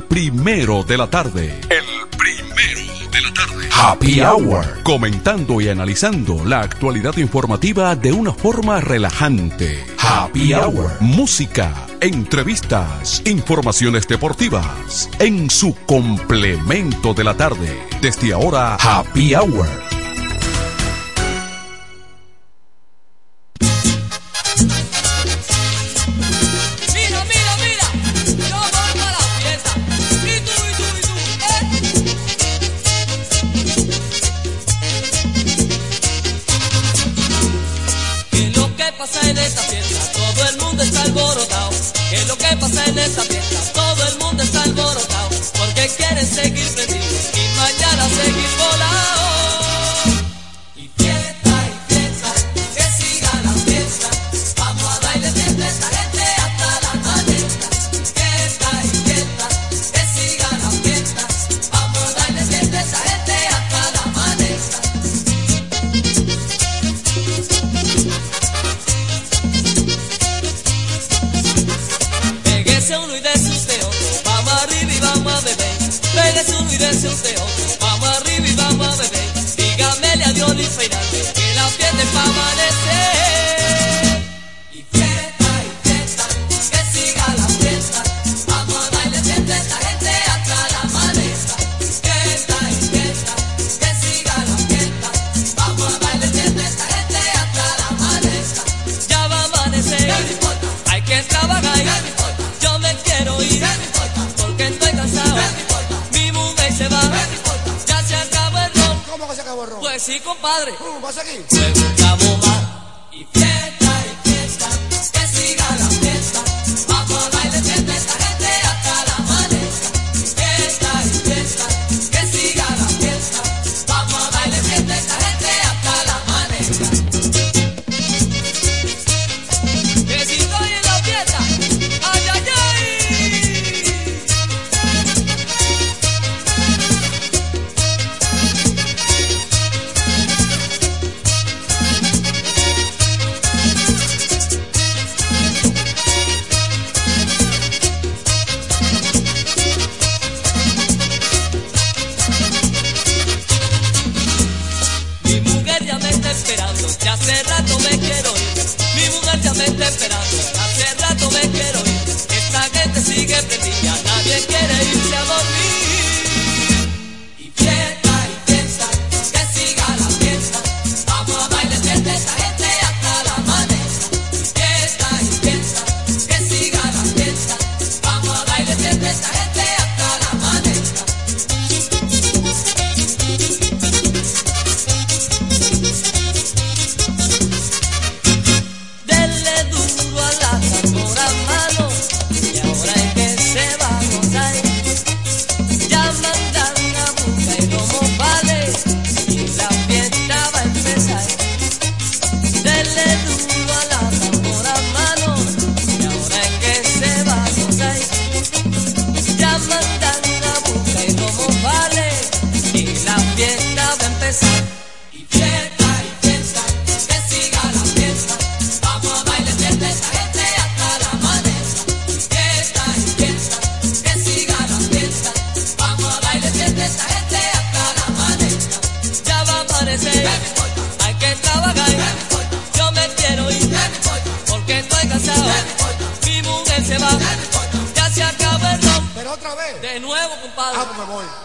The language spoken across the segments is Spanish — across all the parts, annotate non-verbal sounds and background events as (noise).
primero de la tarde. El primero de la tarde. Happy Hour. Comentando y analizando la actualidad informativa de una forma relajante. Happy Hour. Música, entrevistas, informaciones deportivas. En su complemento de la tarde. Desde ahora, Happy Hour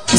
que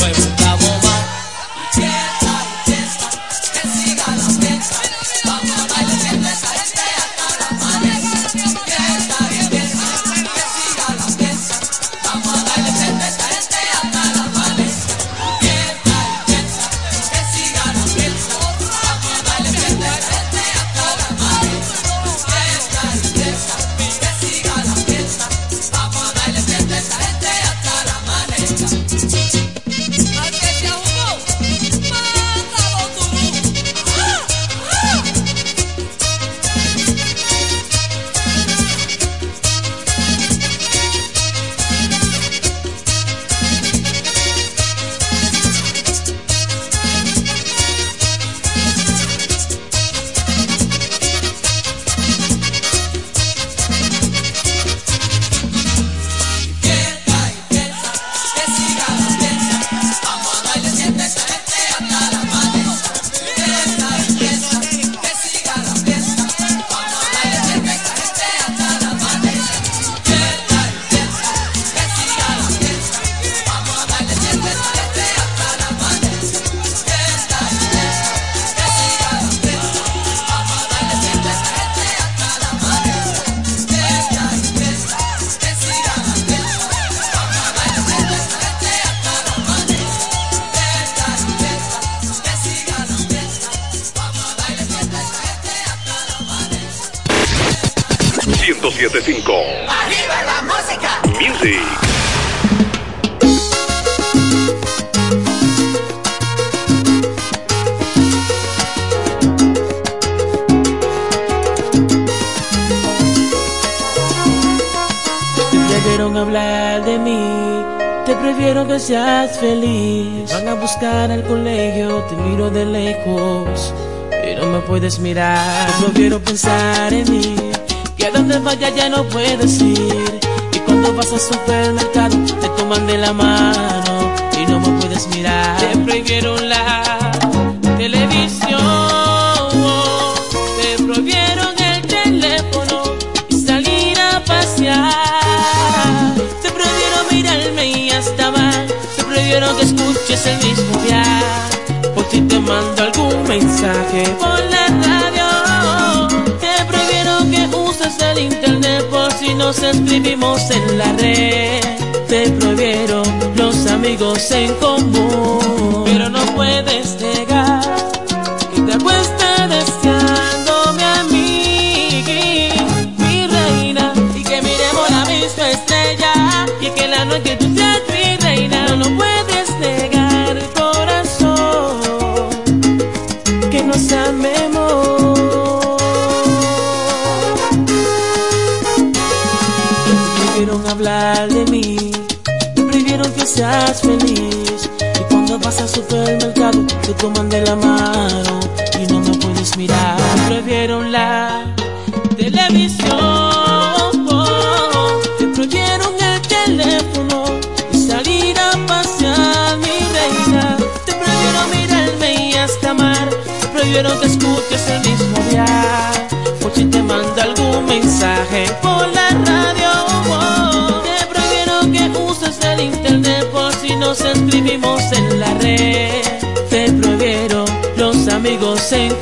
nos escribimos en la red. Te prohibieron los amigos en seas feliz. Y cuando vas al supermercado, te toman de la mano y no me puedes mirar. Prohibieron la televisión. prohibieron que escuches el mismo día. Por si te manda algún mensaje por Te prohibieron los amigos en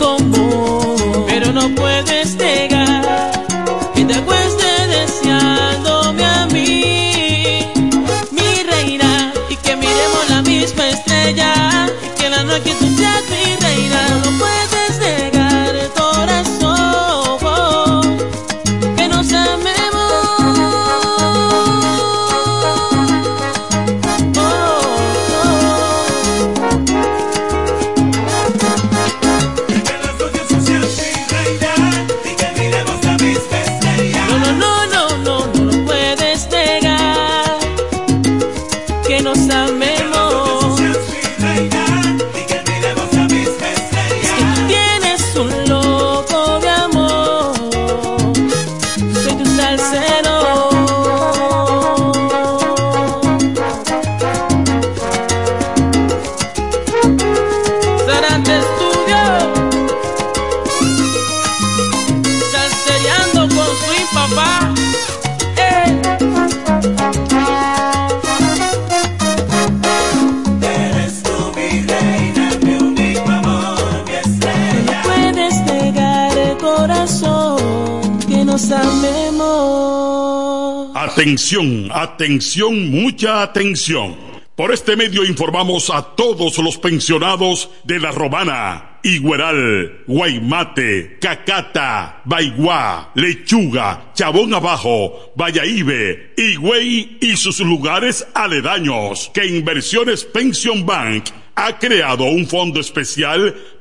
Atención, atención, mucha atención. Por este medio informamos a todos los pensionados de La Romana, Igueral, Guaymate, Cacata, Baigua, Lechuga, Chabón Abajo, Vallaíbe, Higüey y sus lugares aledaños que Inversiones Pension Bank ha creado un fondo especial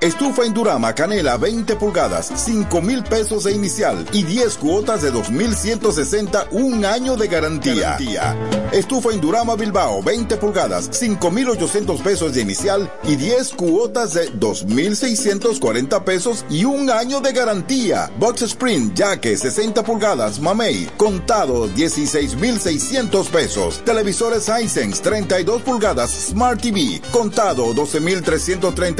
Estufa Indurama Canela 20 pulgadas, 5 mil pesos de inicial y 10 cuotas de 2.160, un año de garantía. Estufa Indurama Bilbao 20 pulgadas, 5.800 pesos de inicial y 10 cuotas de 2.640 pesos y un año de garantía. Box Spring Jaque 60 pulgadas, Mamey, contado 16.600 pesos. Televisores Hisense 32 pulgadas, Smart TV, contado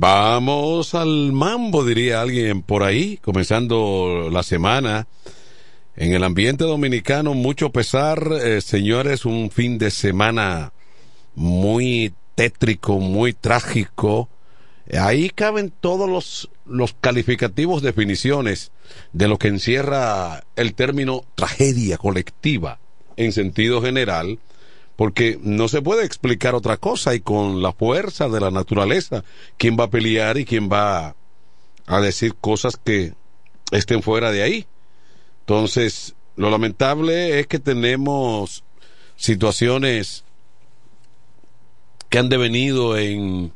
Vamos al mambo, diría alguien por ahí, comenzando la semana. En el ambiente dominicano, mucho pesar, eh, señores, un fin de semana muy tétrico, muy trágico. Ahí caben todos los, los calificativos, definiciones de lo que encierra el término tragedia colectiva en sentido general, porque no se puede explicar otra cosa y con la fuerza de la naturaleza, quién va a pelear y quién va a decir cosas que estén fuera de ahí. Entonces, lo lamentable es que tenemos situaciones que han devenido en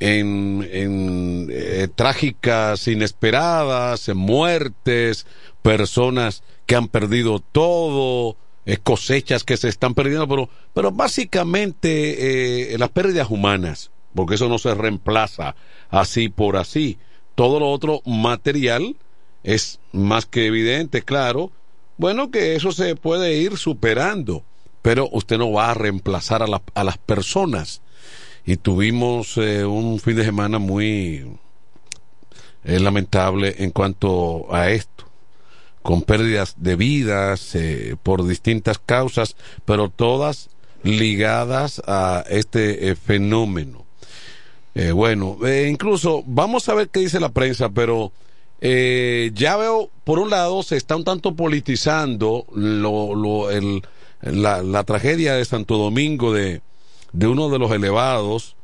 en, en eh, trágicas inesperadas, muertes, personas que han perdido todo, eh, cosechas que se están perdiendo, pero, pero básicamente eh, las pérdidas humanas, porque eso no se reemplaza así por así. Todo lo otro material es más que evidente, claro. Bueno, que eso se puede ir superando, pero usted no va a reemplazar a, la- a las personas. Y tuvimos eh, un fin de semana muy eh, lamentable en cuanto a esto con pérdidas de vidas eh, por distintas causas, pero todas ligadas a este eh, fenómeno. Eh, bueno, incluso vamos a ver qué dice la prensa, pero ya veo, por un lado, se está un tanto politizando lo, lo, el, la, la tragedia de Santo Domingo de uno de los elevados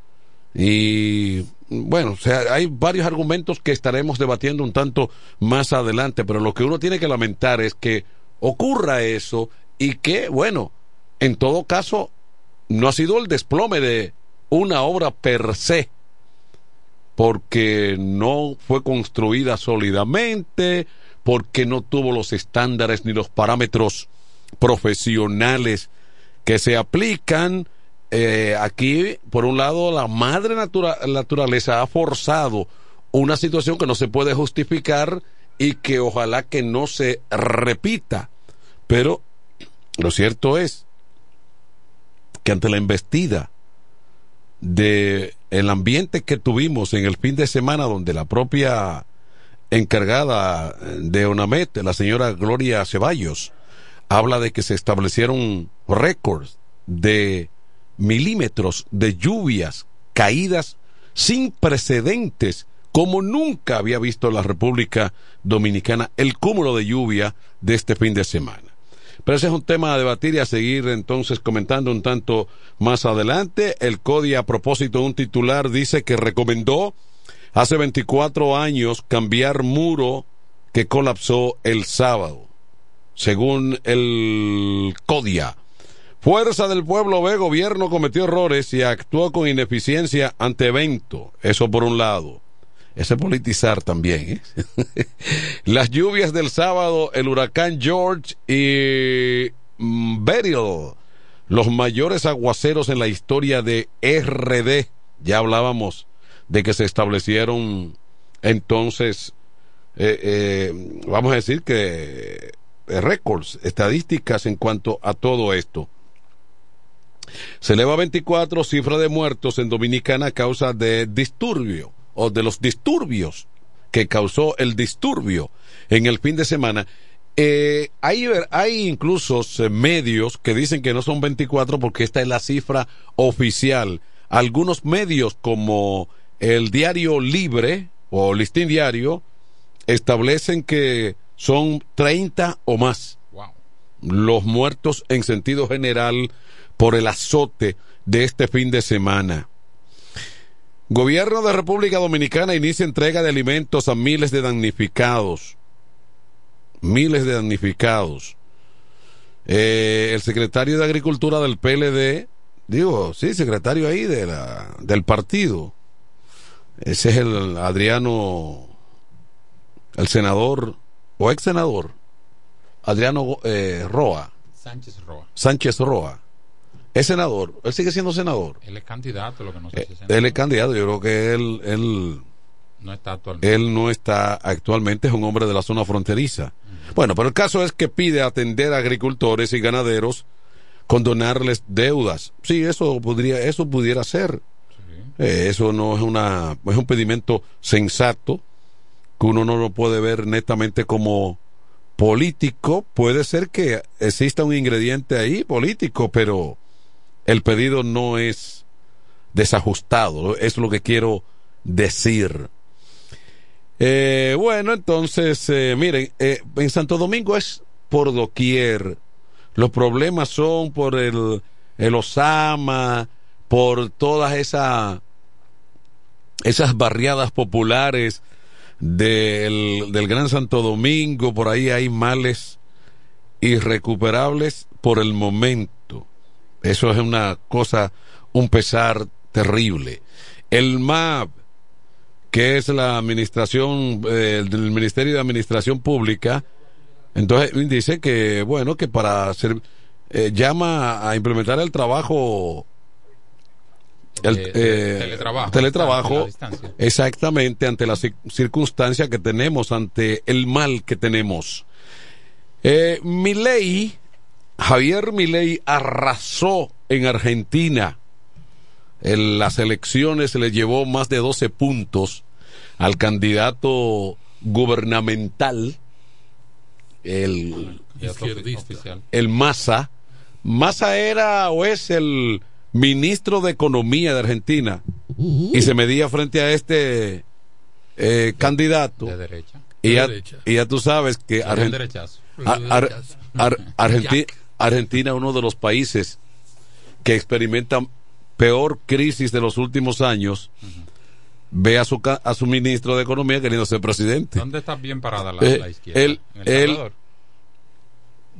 y bueno, o sea, hay varios argumentos que estaremos debatiendo un tanto más adelante, pero lo que uno tiene que lamentar es que ocurra eso y que, bueno, en todo caso, no ha sido el desplome de una obra per se, porque no fue construida sólidamente, porque no tuvo los estándares ni los parámetros profesionales que se aplican. Eh, aquí, por un lado, la madre natura- naturaleza ha forzado una situación que no se puede justificar y que ojalá que no se repita. Pero lo cierto es que ante la embestida de el ambiente que tuvimos en el fin de semana donde la propia encargada de ONAMET, la señora Gloria Ceballos, habla de que se establecieron récords de milímetros de lluvias caídas sin precedentes como nunca había visto la República Dominicana el cúmulo de lluvia de este fin de semana. Pero ese es un tema a debatir y a seguir entonces comentando un tanto más adelante. El CODI, a propósito de un titular, dice que recomendó hace 24 años cambiar muro que colapsó el sábado. Según el CODIA, Fuerza del Pueblo ve gobierno cometió errores y actuó con ineficiencia ante evento. Eso por un lado. Ese politizar también. ¿eh? (laughs) Las lluvias del sábado, el huracán George y mm, Beryl, los mayores aguaceros en la historia de RD. Ya hablábamos de que se establecieron entonces, eh, eh, vamos a decir que eh, récords, estadísticas en cuanto a todo esto. Se eleva a 24 cifra de muertos en Dominicana a causa de disturbio o de los disturbios que causó el disturbio en el fin de semana. Eh, hay, hay incluso eh, medios que dicen que no son 24 porque esta es la cifra oficial. Algunos medios como el Diario Libre o Listín Diario establecen que son 30 o más los muertos en sentido general por el azote de este fin de semana. Gobierno de República Dominicana inicia entrega de alimentos a miles de damnificados. Miles de damnificados. Eh, el secretario de Agricultura del PLD, digo, sí, secretario ahí de la, del partido. Ese es el Adriano, el senador o ex senador, Adriano eh, Roa. Sánchez Roa. Sánchez Roa. Es senador, él sigue siendo senador. Él es candidato, lo que no sé Eh, si es senador. él es candidato, yo creo que él, él, No está actualmente. él no está actualmente, es un hombre de la zona fronteriza. Bueno, pero el caso es que pide atender a agricultores y ganaderos con donarles deudas. Sí, eso podría, eso pudiera ser. Eh, eso no es una, es un pedimento sensato que uno no lo puede ver netamente como político. Puede ser que exista un ingrediente ahí político, pero el pedido no es desajustado. Es lo que quiero decir. Eh, bueno, entonces, eh, miren, eh, en Santo Domingo es por doquier. Los problemas son por el, el Osama, por todas esas esas barriadas populares del, del Gran Santo Domingo, por ahí hay males irrecuperables por el momento. Eso es una cosa, un pesar terrible. El MAP, que es la administración eh, del Ministerio de Administración Pública, entonces dice que, bueno, que para hacer, eh, llama a implementar el trabajo el de eh, teletrabajo, teletrabajo, exactamente ante la cir- circunstancia que tenemos, ante el mal que tenemos. Eh, Milei, Javier Milei arrasó en Argentina. En las elecciones le llevó más de 12 puntos al candidato gubernamental, el, el Massa. Massa era o es el ministro de Economía de Argentina y se medía frente a este eh, candidato. De derecha. Y ya, Derecha. y ya tú sabes que Sí, Argen- un derechazo. Ar- Un Ar- derechazo. Ar- (laughs) Argenti- Jack. Argentina es uno de los países que experimentan peor crisis de los últimos años. Ve a su, ca- a su ministro de Economía queriendo ser presidente. ¿Dónde está bien parada la, Eh, la izquierda? él- ¿En El?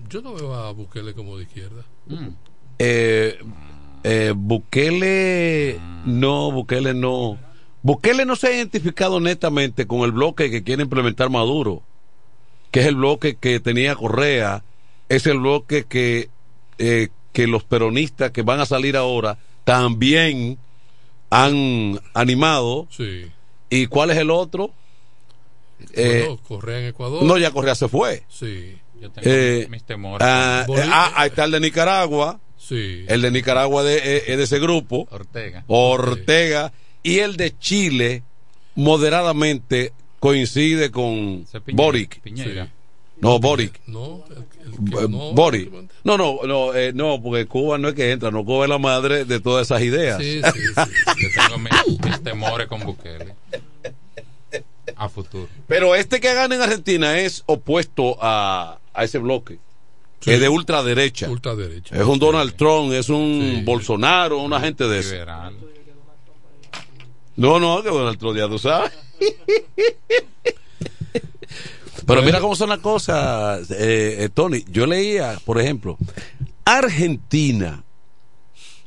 Yo no veo a Bukele como de izquierda. Mm. Eh, eh, Bukele, no, Bukele no. Bukele no se ha identificado netamente con el bloque que quiere implementar Maduro, que es el bloque que tenía Correa, es el bloque que, eh, que los peronistas que van a salir ahora también han animado. Sí. ¿Y cuál es el otro? Eh, Bueno, Correa en Ecuador. no, ya Correa se fue. Sí. Yo tengo Eh, mis temores. ah, ah, ahí está el de Nicaragua. Sí. El de Nicaragua de, eh, es de ese grupo. Ortega. Ortega. Y el de Chile, moderadamente, coincide con Piñera- Boric. Piñera. No, Boric. No, el, no. Boric. No, no, no, eh, no, porque Cuba no es que entra, no Cuba es la madre de todas esas ideas. Sí, sí, sí. Yo tengo mis, mis temores con Bukele. futuro. Pero este que gana en Argentina es opuesto a, a ese bloque. Es de ultraderecha. Ultraderecha. Es un Donald Trump, es un Bolsonaro, una gente de eso. No, no, que Donald Trump ya tú sabes. (laughs) Pero mira cómo son las cosas, eh, eh, Tony. Yo leía, por ejemplo, Argentina,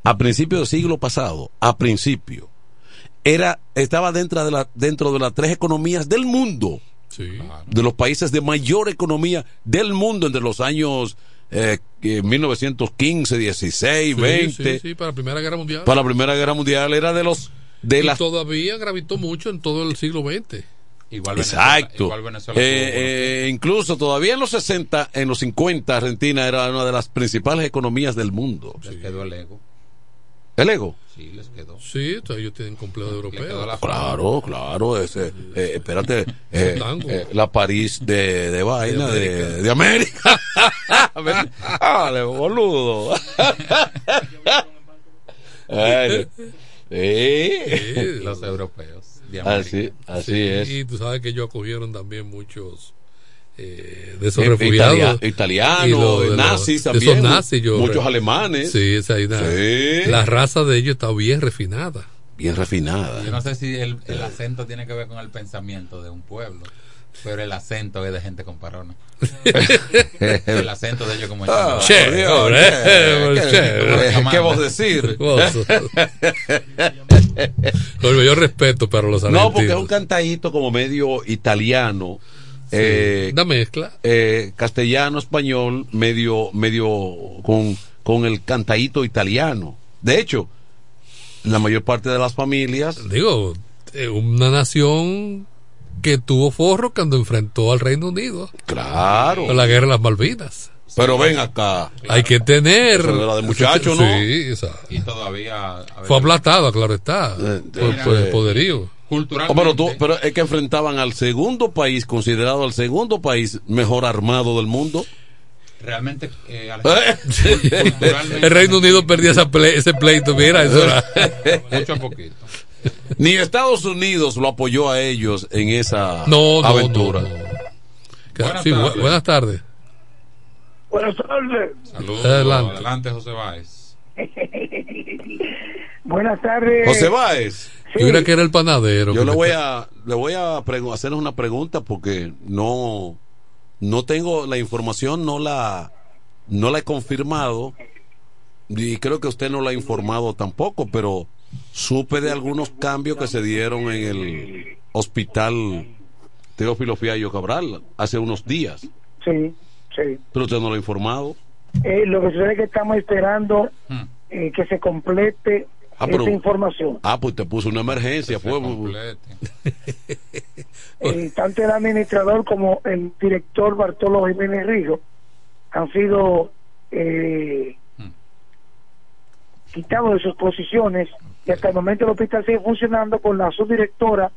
a principios del siglo pasado, a principio, era, estaba dentro de, la, dentro de las tres economías del mundo, Sí. de los países de mayor economía del mundo entre los años eh, que 1915, 16, Sí, 20. sí, sí, para la Primera Guerra Mundial. Para la Primera Guerra Mundial era de los de y las todavía gravitó mucho en todo el siglo XX. Igual Exacto. Venezuela, igual Venezuela Eh, eh, incluso todavía en los 60, en los 50, Argentina era una de las principales economías del mundo. Les quedó el ego. ¿El ego? Sí, les quedó. Sí, entonces ellos tienen complejo europeo. la- Claro, claro. Ese, eh, espérate, eh, eh, la París de, de vaina, de, de América. (laughs) Dale, boludo. (laughs) Ay, sí. Los europeos. De América. Así, así Sí, es. Y tú sabes que ellos acogieron también muchos eh, de esos Eh, refugiados. italia- italianos, Y lo- de los- nazis de también, esos nazis, yo- muchos alemanes. Sí, esa Sí. la raza de ellos está bien refinada. Bien refinada. Yo no sé si el, el acento tiene que ver con el pensamiento de un pueblo, pero el acento es de gente con parona. (laughs) el acento de ellos como Ah, español. Che, Dios, hombre, che, che, ¿qué- che. ¿Qué vos decir? (laughs) Mayor (laughs) respeto para los No, porque es argentinos. un cantadito como medio italiano, eh, Una mezcla. eh, castellano, español, medio, medio con, con el cantadito italiano. De hecho, la mayor parte de las familias, Digo, eh, una nación que tuvo forro cuando enfrentó al Reino Unido claro. con la guerra de las Malvinas. Pero ven acá. Hay que tener. Eso era de (laughs) muchacho, ¿no? Sí, esa- Y todavía. a veces, Fue aplatado, claro está. Eh, Por, eh, por el eh, poderío. Oh, Culturalmente. pero, tú- pero es que enfrentaban al segundo país, considerado el segundo país mejor armado del mundo. Realmente. eh. (laughs) El Reino Unido perdía esa ple- ese pleito. Mira, eso era. Mucho a poquito. Ni Estados Unidos lo apoyó a ellos en esa No, no, aventura. no, no. Buenas Sí, bu- tardes. buenas tardes. Buenas tardes. Saludos. Adelante. Adelante, José Báez. (laughs) Buenas tardes. José Báez, Yo creía que era el panadero. yo le voy a le voy a pregu- hacer una pregunta porque no no tengo la información, no la no la he confirmado y creo que usted no la ha informado tampoco, pero supe de algunos cambios que se dieron en el hospital Teófilo Fiallo Cabral hace unos días, Sí, sí. pero usted no lo ha informado. Eh, lo que sucede es que estamos esperando Hmm. eh, que se complete Ah, pero- esa información. Ah, pues te puso una emergencia, complete. (laughs) Eh, tanto el administrador como el director Bartolo Jiménez Rijo han sido eh, Hmm. quitados de sus posiciones y hasta el momento el hospital sigue funcionando con la subdirectora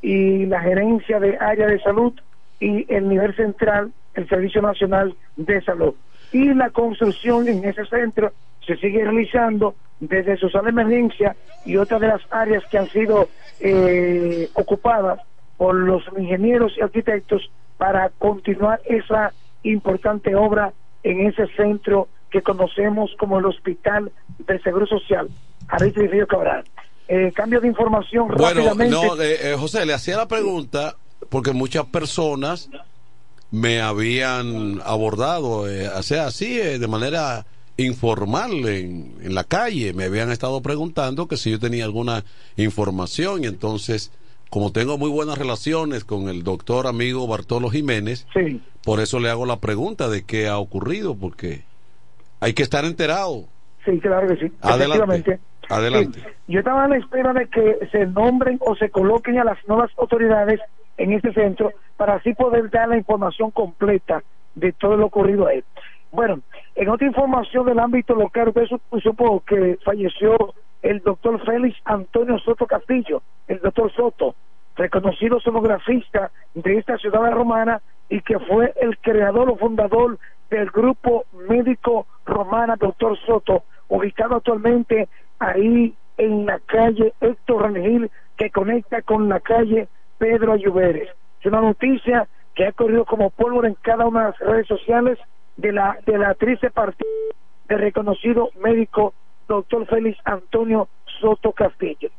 y la gerencia de área de salud y el nivel central, el Servicio Nacional de Salud. Y la construcción en ese centro se sigue realizando desde su sala de emergencia y otras de las áreas que han sido eh, ocupadas por los ingenieros y arquitectos para continuar esa importante obra en ese centro que conocemos como el Hospital del Seguro Social, Aristide Río Cabral. Eh, cambio de información Bueno, rápidamente. no, eh, eh, José, le hacía la pregunta porque muchas personas me habían abordado, eh, o sea, así, eh, de manera informal en, en la calle, me habían estado preguntando que si yo tenía alguna información y entonces, como tengo muy buenas relaciones con el doctor amigo Bartolo Jiménez, Sí, por eso le hago la pregunta de qué ha ocurrido, porque hay que estar enterado. sí, claro que sí. Adelante. Adelante. Sí. Yo estaba a la espera de que se nombren o se coloquen a las nuevas autoridades en este centro para así poder dar la información completa de todo lo ocurrido ahí. Bueno, en otra información del ámbito local, usted supo que falleció el doctor Félix Antonio Soto Castillo, el doctor Soto, reconocido sonografista de esta ciudad romana y que fue el creador o fundador del grupo médico romana doctor Soto, ubicado actualmente ahí en la calle Héctor Rangel que conecta con la calle Pedro Ayuberes. Es una noticia que ha corrido como pólvora en cada una de las redes sociales de la, de la triste partida del reconocido médico doctor Félix Antonio Soto Castillo.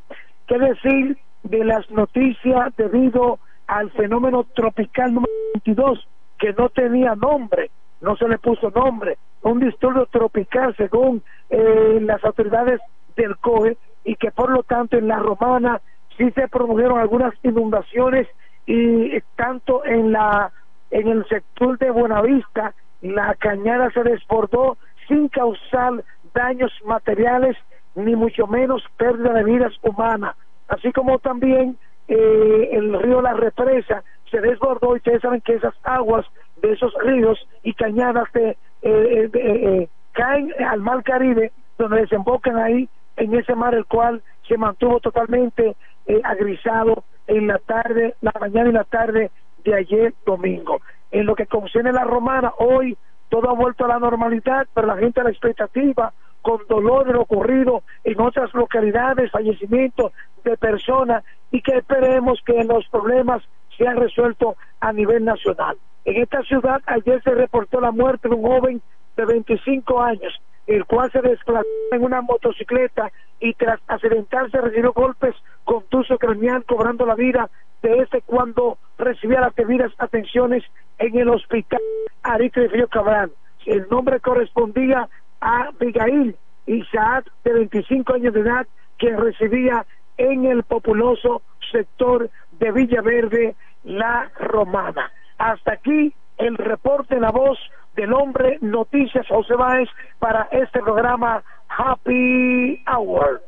¿Qué decir de las noticias debido al fenómeno tropical número 22 que no tenía nombre, no se le puso nombre, un disturbio tropical según eh, las autoridades del COE y que por lo tanto en la romana sí se produjeron algunas inundaciones y tanto en la en el sector de Buenavista la cañada se desbordó sin causar daños materiales ni mucho menos pérdida de vidas humanas. Así como también eh, el río La Represa se desbordó y ustedes saben que esas aguas de esos ríos y cañadas de, eh, eh, de, eh, caen al mar Caribe donde desembocan ahí en ese mar el cual se mantuvo totalmente eh, agrisado en la tarde, la mañana y la tarde de ayer domingo. En lo que concierne la romana, hoy todo ha vuelto a la normalidad, pero la gente a la expectativa, con dolor de lo ocurrido en otras localidades, fallecimientos de personas y que esperemos que los problemas sean resueltos a nivel nacional. En esta ciudad ayer se reportó la muerte de un joven de 25 años, el cual se desplazó en una motocicleta y tras accidentarse recibió golpes contuso craneal cobrando la vida de este cuando recibía las debidas atenciones en el hospital Aritre Río Cabral. El nombre correspondía a Abigail Isaac, de 25 años de edad, que residía en el populoso sector de Villaverde, La Romana. Hasta aquí el reporte, la voz del hombre Noticias José Báez para este programa Happy Hour.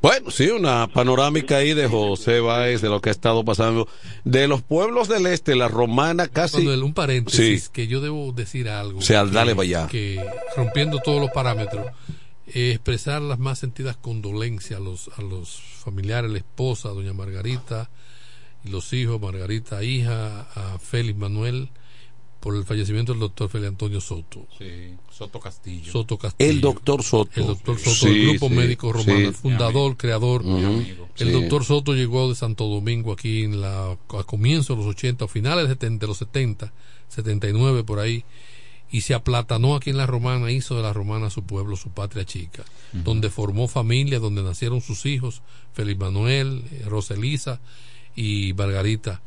Bueno, sí, una panorámica ahí de José Báez, de lo que ha estado pasando. De los pueblos del este, la romana casi... Un paréntesis, que yo debo decir algo. O sea, que- dale para allá. Que rompiendo todos los parámetros, eh, expresar las más sentidas condolencias a los, a los familiares, la esposa, doña Margarita, los hijos, Margarita hija, a Félix Manuel, por el fallecimiento del doctor Félix Antonio Soto. Sí, Soto Castillo. Soto Castillo. El doctor Soto. El doctor Soto, Sí, el grupo sí, médico romano, sí. el fundador, creador. Mi amigo. El Sí. doctor Soto llegó de Santo Domingo aquí en la, a comienzos de los 80, a finales de 70 de los 70, 79 por ahí, y se aplatanó aquí en la Romana, hizo de la Romana su pueblo, su patria chica, donde formó familia, donde nacieron sus hijos, Félix Manuel, Roselisa y Margarita.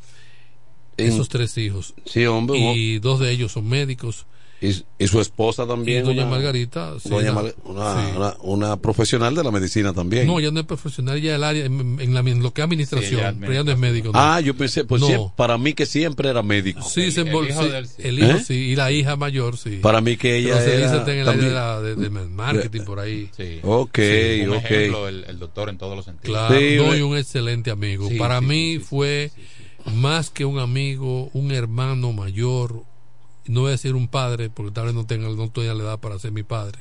En- Esos tres hijos. Sí, hombre. Y dos de ellos son médicos. Y, y su esposa también. Y doña una- Margarita, sí, doña una- Mar- una, sí. una- una profesional de la medicina también. No, ya no es profesional, ya el área, en, en la, en lo que es administración, Sí, ella es pero ya no es médico. no. Ah, yo pensé, pues No. siempre- para mí que siempre era médico. Sí, se envol- hijo sí, del- sí. el hijo ¿Eh? sí, y la hija mayor, sí. Para mí que ella Pero se era dice está en el área también- de, la- de- de marketing por ahí. Sí. Ok, Sí, un ok. ejemplo, el, el doctor en todos los sentidos. Claro, Sí, no, una- y un excelente amigo. Sí, Para sí, mí sí, sí, fue más que un amigo, un hermano mayor. No voy a decir un padre, porque tal vez no tenga no tenga la edad para ser mi padre.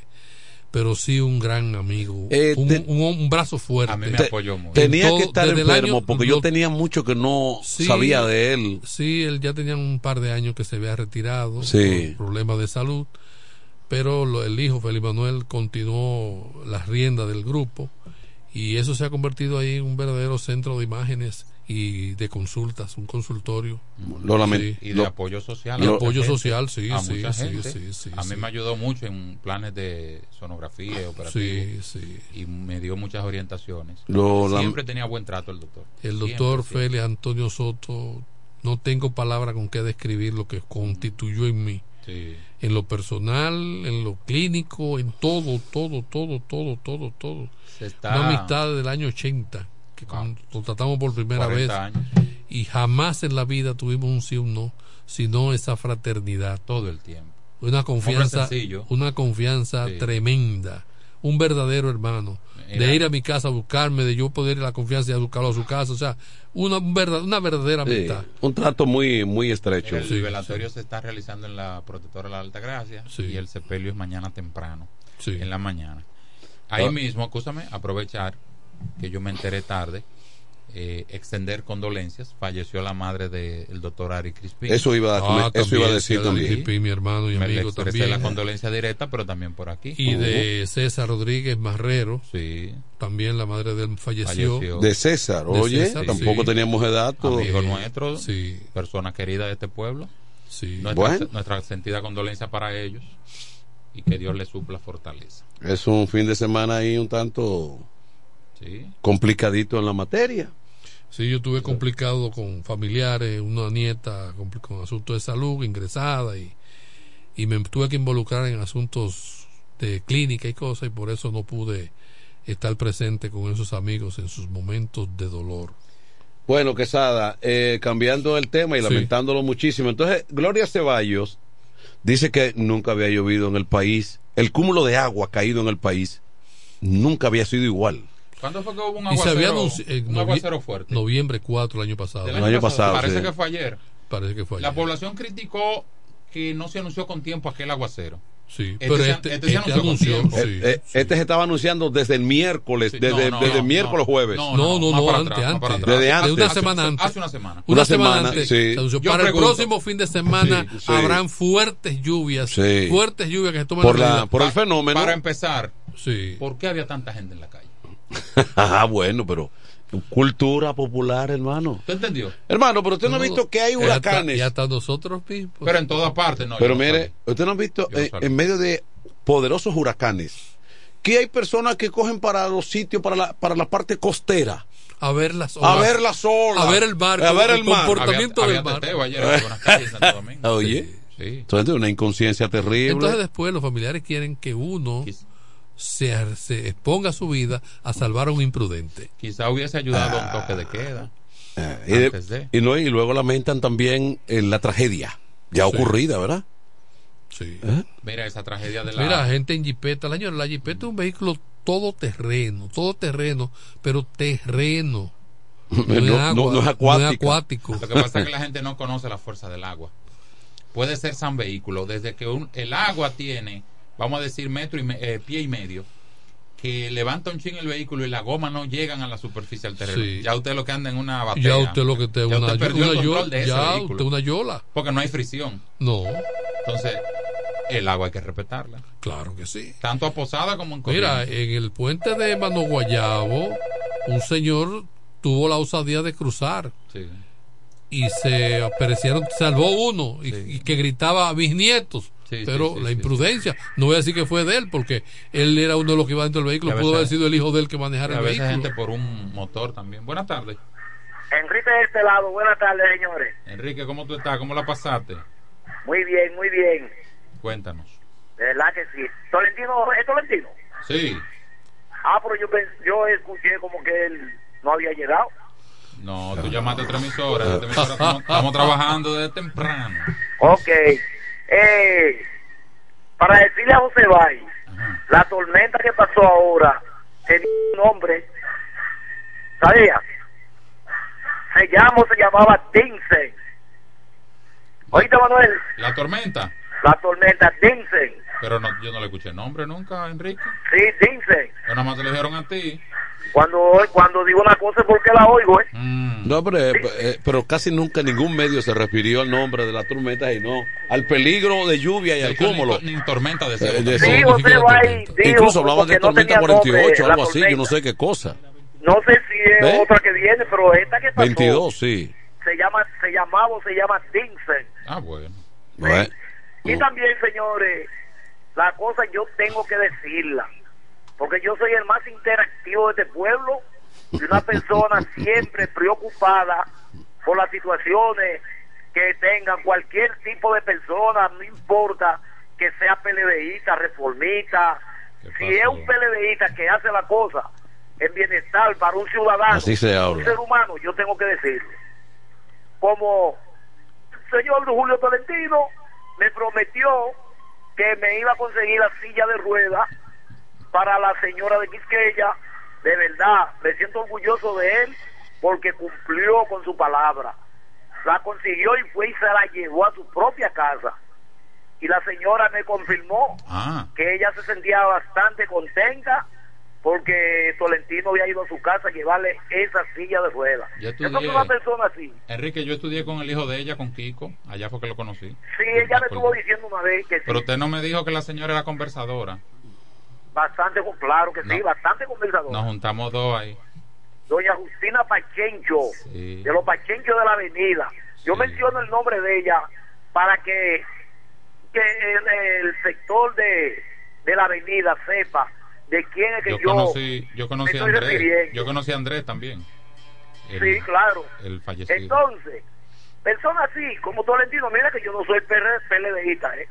Pero sí un gran amigo. Eh, un, te- un- un brazo fuerte. A mí me Te- apoyó mucho. Tenía todo- que estar enfermo año- porque yo tenía mucho que no Sí, sabía de él. Sí, él ya tenía un par de años que se había retirado Sí. por problemas de salud, pero lo- el hijo Felipe Manuel continuó las riendas del grupo y eso se ha convertido ahí en un verdadero centro de imágenes y de consultas, un consultorio. Lo Sí. y de Lo- apoyo social. Y apoyo gente, social, sí, a sí, sí, sí, sí, A mí sí. me ayudó mucho en planes de sonografía y operativos. Sí, sí. Y me dio muchas orientaciones. Lo Siempre tenía buen trato el doctor. El doctor siempre. Félix Antonio Soto, no tengo palabra con qué describir lo que constituyó en mí. Sí. en lo personal, en lo clínico, en todo, todo, todo, todo, todo, todo. Se está- Una amistad del año 80, que Wow. cuando tratamos por primera vez, 40 años. y jamás en la vida tuvimos un sí o un no, sino esa fraternidad. Todo el tiempo. Una confianza, sencillo. una confianza Sí. tremenda. Un verdadero hermano. De ir a mi casa a buscarme, de yo poder ir a la confianza y a buscarlo a su casa. O sea, una, un verdad- una verdadera Sí, amistad. un trato muy muy estrecho. El Sí, velatorio se está realizando en la protectora de la Alta Gracia Sí. y el sepelio es mañana temprano, Sí. en la mañana. Ahí Ah. mismo, acúsame, aprovechar que yo me enteré tarde. eh, extender condolencias. Falleció la madre del doctor Ari Crispín. Eso iba a- Ah, eso iba a decir también. Crispín, mi hermano y Me amigo expresé también. la condolencia directa, pero también por aquí. Y de César Rodríguez Marrero. Sí. También la madre de él falleció. Falleció. De César, De oye, César, tampoco sí. teníamos el dato. Amigo nuestro, Sí. persona querida de este pueblo. Sí. Nuestra, Bueno. nuestra sentida condolencia para ellos y que Dios les supla fortaleza. Es un fin de semana ahí un tanto Sí. complicadito en la materia. Sí, yo estuve complicado con familiares, una nieta con, con asuntos de salud ingresada y, y me tuve que involucrar en asuntos de clínica y cosas y por eso no pude estar presente con esos amigos en sus momentos de dolor. Bueno, Quesada, eh, cambiando el tema y Sí. lamentándolo muchísimo. Entonces, Gloria Ceballos dice que nunca había llovido en el país. El cúmulo de agua caído en el país nunca había sido igual. ¿Cuándo fue que hubo un aguacero, un aguacero fuerte? Noviembre 4 el año pasado. Del El año pasado, Parece sí. que fue ayer. Parece que fue La ayer. población criticó que no se anunció con tiempo aquel aguacero. Sí, Este pero se- este, este se este anunció con anunció, tiempo. sí, Eh, eh, sí. Este se estaba anunciando desde el miércoles, Sí, desde, no, no, desde no, miércoles jueves. No, No, no, más no, para antes, atrás, antes. Desde De antes. una Hace- semana antes. Hace una semana. Una, Una semana, semana, antes. sí. se anunció. Para pregunto. el próximo fin de semana Sí, sí. habrán fuertes lluvias. Sí. Fuertes lluvias que se toman Por, la, por el fenómeno. Para empezar, Sí. ¿por qué había tanta gente en la calle? (laughs) Ah, bueno, pero cultura popular, hermano. ¿Usted entendió? Hermano, pero usted no ha visto que hay huracanes. Y hasta nosotros mismos. Pero en todas partes, no. Pero no mire, usted no ha visto eh, en medio de poderosos huracanes que hay personas que cogen para los sitios, para la, para la parte costera, a ver las a olas. ver las olas, A ver el mar, a ver el el mar. comportamiento había, del teteo ayer calles Santo (laughs) Domingo. Oye, Sí. entonces una inconsciencia terrible. Entonces después los familiares quieren que uno se, se exponga su vida a salvar a un imprudente. Quizá hubiese ayudado a un toque de queda. Ah, y, de- antes de. y no, y luego lamentan también eh, la tragedia ya Sí. ocurrida, ¿verdad? Sí. ¿Eh? Mira esa tragedia de la. Mira, gente en jipeta. La, la jipeta es un vehículo todo terreno, todo terreno, pero terreno. (laughs) No, No, es no- agua, no es acuático. Lo que pasa es que la (laughs) gente no conoce la fuerza del agua. Puede ser San Vehículo, desde que un- el agua tiene, vamos a decir, metro y me- eh, pie y medio, que levanta un ching el vehículo y la goma no llegan a la superficie del terreno. Sí. Ya usted lo que anda en una batea. Ya usted lo que te Ya una, usted perdió una el control yola. de ese Ya vehículo. usted una yola. Porque no hay fricción. No, Entonces, el agua hay que respetarla. claro que sí. Tanto a Posada como en Mira, Corrientes. en el puente de Mano Guayabo, un señor tuvo la osadía de cruzar Sí. y se aparecieron, salvó uno y, Sí. y que gritaba mis nietos. Sí, pero sí, sí, la sí. imprudencia, no voy a decir que fue de él, porque él era uno de los que iba dentro del vehículo, pudo haber sido el hijo de él que manejara a el veces vehículo. gente por un motor también. Buenas tardes. Enrique de este lado, buenas tardes, señores. Enrique, ¿cómo tú estás? ¿Cómo la pasaste? Muy bien, muy bien. Cuéntanos. De verdad que sí. Tolentino, ¿es Tolentino? Sí. Ah, pero yo, yo escuché como que él no había llegado. No, tú llamaste a otra emisora. esta emisora estamos, (laughs) estamos trabajando desde temprano. Ok. Eh, para decirle a José Bay, la tormenta que pasó ahora tenía un nombre. ¿Sabía? Se llama, o se llamaba Dinsen. Oíste, Manuel, La tormenta. la tormenta Dinsen. Pero no, yo no le escuché el nombre nunca, Enrique. Sí, Dinsen. Yo nada más te lo dijeron a ti. Cuando, cuando digo una cosa es porque la oigo, ¿eh? Mm. No, pero, eh, eh, pero casi nunca ningún medio se refirió al nombre de la tormenta y no al peligro de lluvia y De al ni cúmulo. to- Ni, tormenta de Eh, de- Sí, Bay tormenta. dijo Incluso hablaban de no tormenta nombre 48, la algo así, yo no sé qué cosa. No sé si es ¿Ve? otra que viene, pero esta que pasó 22, sí. se llama, se llamaba o se llama Dinsen. Ah, bueno. Bueno, Y también, señores, la cosa yo tengo que decirla, porque yo soy el más interactivo de este pueblo y una persona (laughs) siempre preocupada por las situaciones que tengan cualquier tipo de persona, no importa que sea PLDista, reformista, ¿Qué si es un PLDista que hace la cosa en bienestar para un ciudadano, Así se un ser humano, yo tengo que decirlo. Como señor Julio Tolentino me prometió que me iba a conseguir la silla de ruedas para la señora de Quisqueya. De verdad, me siento orgulloso de él porque cumplió con su palabra. La consiguió y fue y se la llevó a su propia casa. Y la señora me confirmó Ah, que ella se sentía bastante contenta porque Tolentino había ido a su casa a llevarle esa silla de ruedas. Yo Esa estudié- fue una persona así. Enrique, yo estudié con el hijo de ella, con Kiko. Allá fue que lo conocí. Sí, ella me estuvo diciendo una vez que sí, Pero usted no me dijo que la señora era conversadora. Bastante, claro que sí, bastante conversador. Nos juntamos dos ahí. Doña Justina Pachencho, Sí. de los Pachenchos de la Avenida. Yo menciono el nombre de ella para que, que el, el sector de, de la Avenida sepa de quién es que Yo yo, conocí, yo conocí a Andrés. refiriendo. Yo conocí a Andrés también. El- Sí, claro. El fallecido. Entonces, personas así, como Tolentino, mira que yo no soy PLDista, ¿eh?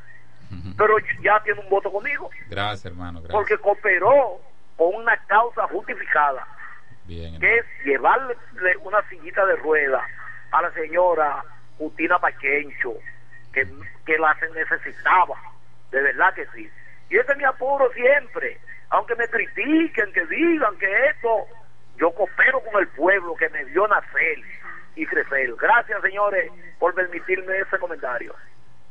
Pero ya tiene un voto conmigo, Gracias, hermano. Gracias. porque cooperó con una causa justificada, Bien, que es llevarle una sillita de rueda a la señora Justina Pachencho, que, que la necesitaba, de verdad que sí. Y ese es mi apuro siempre, aunque me critiquen, que digan que esto, yo coopero con el pueblo que me vio nacer y crecer. Gracias, señores, por permitirme ese comentario.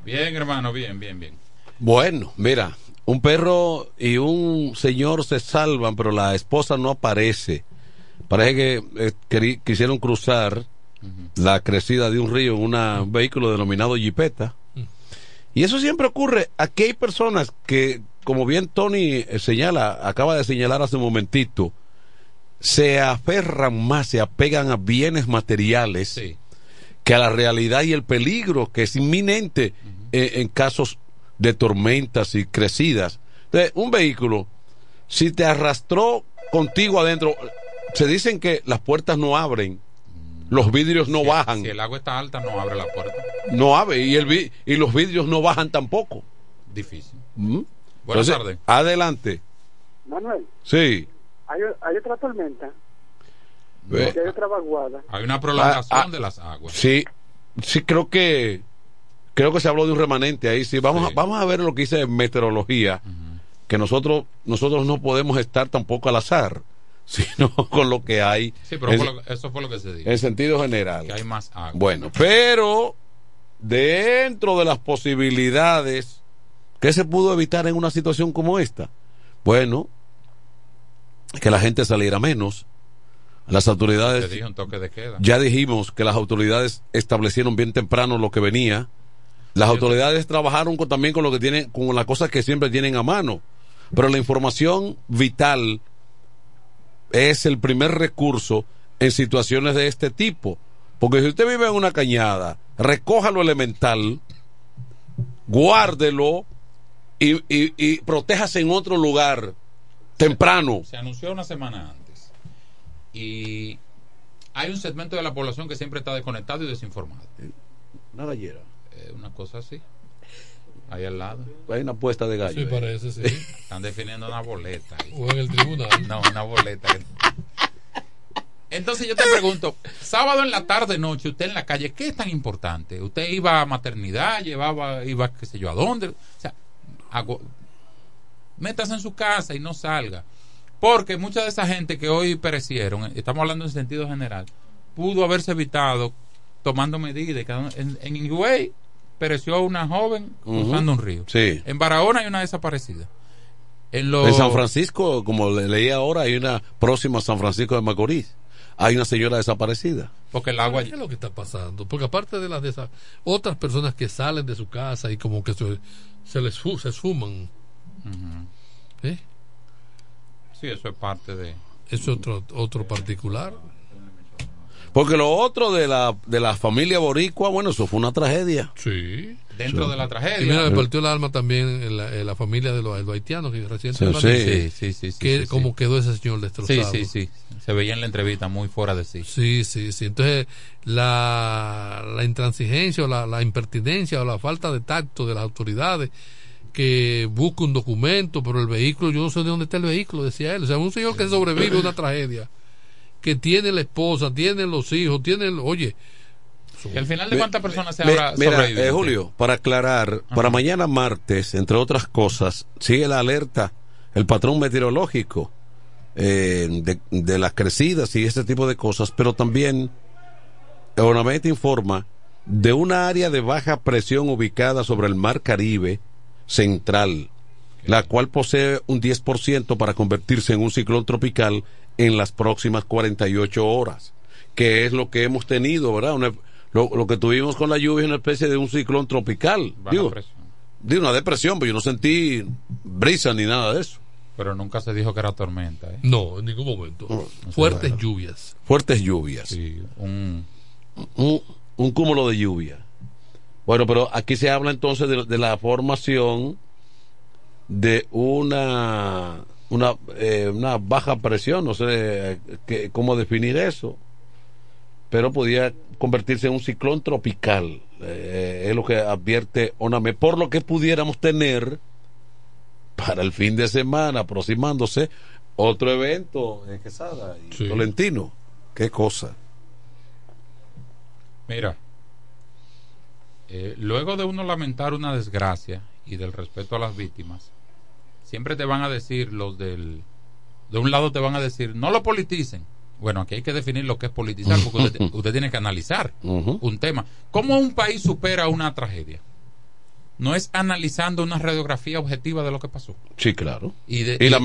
Bien, hermano, bien, bien, bien. Bueno, mira, un perro y un señor se salvan, pero la esposa no aparece. Parece que eh, queri- quisieron cruzar la crecida de un río en una- un vehículo denominado jipeta. Y eso siempre ocurre. Aquí hay personas que, como bien Tony eh, señala, acaba de señalar hace un momentito, se aferran más, se apegan a bienes materiales que a la realidad y el peligro que es inminente eh, en casos de tormentas y crecidas. Entonces, un vehículo, si te arrastró contigo adentro, se dicen que las puertas no abren, los vidrios no bajan, Si el agua está alta, no abre la puerta. no abre y, el, vi- y los vidrios no bajan tampoco. Difícil. ¿Mm? Buenas tardes. Adelante. Manuel, Sí. hay, hay otra tormenta, hay otra vaguada. Hay una prolongación Ah, ah, de las aguas. Sí, sí creo que creo que se habló de un remanente ahí. Sí, vamos a, vamos a ver lo que dice meteorología, que nosotros nosotros no podemos estar tampoco al azar, (laughs) sino con lo que hay. Sí, pero en, fue lo- eso fue lo que se dijo. en sentido general. Que hay más agua. Bueno, pero dentro de las posibilidades ¿qué se pudo evitar en una situación como esta? Bueno, que la gente saliera menos. Las autoridades Te dije un toque de queda. ya dijimos que las autoridades establecieron bien temprano lo que venía. Las autoridades trabajaron con- también con lo que tienen, con las cosas que siempre tienen a mano. Pero la información vital es el primer recurso en situaciones de este tipo. Porque si usted vive en una cañada, recoja lo elemental, guárdelo y, y, y protéjase en otro lugar temprano. Se anunció una semana antes. Y hay un segmento de la población que siempre está desconectado y desinformado. Una gallera. Eh, una cosa así. Ahí al lado. Hay una puesta de gallo. Sí, parece, sí. Están definiendo una boleta. ahí. O en el tribunal. No, una boleta. Entonces yo te pregunto, sábado en la tarde, noche, usted en la calle, ¿qué es tan importante? ¿Usted iba a maternidad, llevaba, iba qué sé yo a dónde? O sea, métase en su casa y no salga. Porque mucha de esa gente que hoy perecieron, estamos hablando en sentido general, pudo haberse evitado tomando medidas. En, en Higüey pereció una joven cruzando un río. Sí. En Barahona hay una desaparecida. En, San Francisco, como le leí ahora, hay una próxima a San Francisco de Macorís. Hay una señora desaparecida. Porque el agua... ¿Qué es lo que está pasando? Porque aparte de las de esas otras personas que salen de su casa y como que se, se les se esfuman. ¿Eh? Sí, eso es parte de... Es otro, otro particular. Porque lo otro de la, de la familia boricua, bueno, eso fue una tragedia. Sí. Dentro Sí. de la tragedia. Y mira, me partió el alma también en la, en la familia de los, los haitianos que recientemente. Sí, sí, sí, sí, sí, que sí, como sí. quedó ese señor Sí, destrozado. sí, sí. Se veía en la entrevista muy fuera de sí. Sí, sí, sí. Entonces, la, la intransigencia o la, la impertinencia o la falta de tacto de las autoridades que busca un documento, pero el vehículo, yo no sé de dónde está el vehículo, decía él. O sea, un señor que sobrevive a una tragedia, que tiene la esposa, tiene los hijos, tiene, el- oye, al final de cuántas personas se habrá mira, sobrevivido. eh, Julio, para aclarar, para mañana martes, entre otras cosas, sigue la alerta, el patrón meteorológico eh, de, de las crecidas y ese tipo de cosas, pero también Ornamento informa de una área de baja presión ubicada sobre el mar Caribe central. la cual posee un 10% para convertirse en un ciclón tropical en las próximas 48 horas, que es lo que hemos tenido, ¿verdad? Una- lo, lo que tuvimos con la lluvia es una especie de un ciclón tropical. Baja Digo, presión. de una depresión, pero yo no sentí brisa ni nada de eso. Pero nunca se dijo que era tormenta. ¿eh? No, en ningún momento. No, Fuertes lluvias. Fuertes lluvias. Sí, un, un, un cúmulo de lluvia. Bueno, pero aquí se habla entonces de, de la formación de una una, eh, una baja presión, no sé qué- cómo definir eso, pero podía convertirse en un ciclón tropical, eh, es lo que advierte ONAME, por lo que pudiéramos tener para el fin de semana aproximándose otro evento en Quesada y Sí. Tolentino. Qué cosa. Mira, eh, luego de uno lamentar una desgracia y del respeto a las víctimas, siempre te van a decir los del... De un lado te van a decir, no lo politicen. Bueno, aquí hay que definir lo que es politizar, porque usted, (laughs) usted tiene que analizar un tema. ¿Cómo un país supera una tragedia? No es analizando una radiografía objetiva de lo que pasó. Sí, claro. Y, de- y, la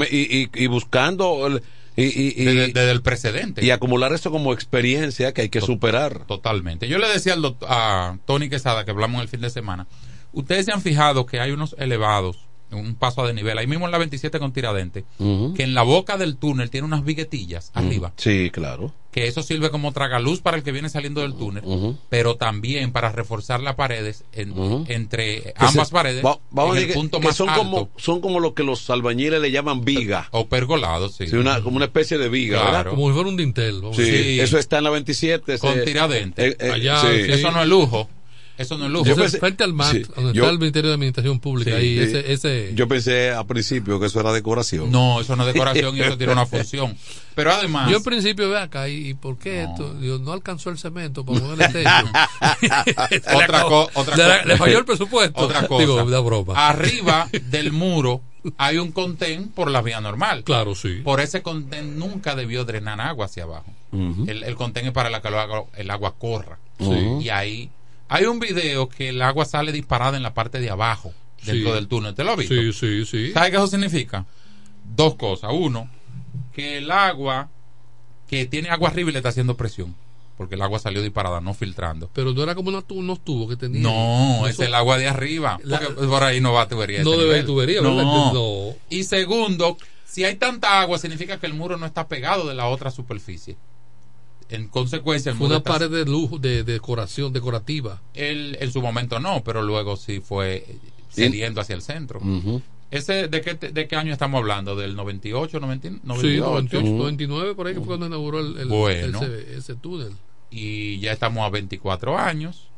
buscando el- y, desde, desde el precedente. y acumular eso como experiencia que hay que superar. Totalmente. Yo le decía al doc- a Tony Quesada, que hablamos el fin de semana, ustedes se han fijado que hay unos elevados, un paso a desnivel, ahí mismo en la 27 con Tiradente, Ujú. que en la boca del túnel tiene unas viguetillas arriba, Sí, claro. que eso sirve como tragaluz para el que viene saliendo del túnel, pero también para reforzar las paredes en- entre Que ambas se- paredes va- vamos en a el decir que- punto que más son alto. como son como lo que los albañiles le llaman viga. O pergolados, sí. Sí, una, como una especie de viga, Claro. Como si fuera un dintel. Sí, eso está en la 27. Con ese- tiradente. eh, eh, Allá, sí. Eso no es lujo. Eso no es lujo. Yo pensé- frente al MAT, sí, donde yo- está el Ministerio de Administración Pública. Sí, ahí, sí. ese, ese, Yo pensé al principio que eso era decoración. No, eso no es decoración y eso (laughs) tiene una función. Pero además... Yo en principio ve acá, ¿y, por qué esto? Digo, no alcanzó el cemento para poner el techo. (laughs) otra, co- otra cosa. le falló el presupuesto. Otra cosa. Digo, da broma. Arriba (laughs) del muro hay un contén por la vía normal. Claro, sí. Por ese contén nunca debió drenar agua hacia abajo. El, el contén es para la que el agua, el agua corra. Sí. Y ahí hay un video que el agua sale disparada en la parte de abajo, dentro Sí. del túnel. ¿Te lo has visto? Sí, sí, sí. ¿Sabe qué eso significa? Dos cosas. Uno, que el agua que tiene agua arriba y le está haciendo presión. Porque el agua salió disparada, no filtrando. Pero no era como unos tubos que tenía. No, Eso- es el agua de arriba. La- porque por ahí no va tubería. No debe tubería, no. No. Y segundo, si hay tanta agua, significa que el muro no está pegado de la otra superficie. En consecuencia, el Fue una pared de lujo, de decoración, decorativa. él, en su momento no, pero luego sí fue cediendo hacia el centro. Ese, ¿de qué, ¿De qué año estamos hablando? ¿Del 98, 90, Sí, 98? 98, 99, por ahí que fue cuando inauguró el, el- Bueno. ese, ese túnel. y ya estamos a 24 años.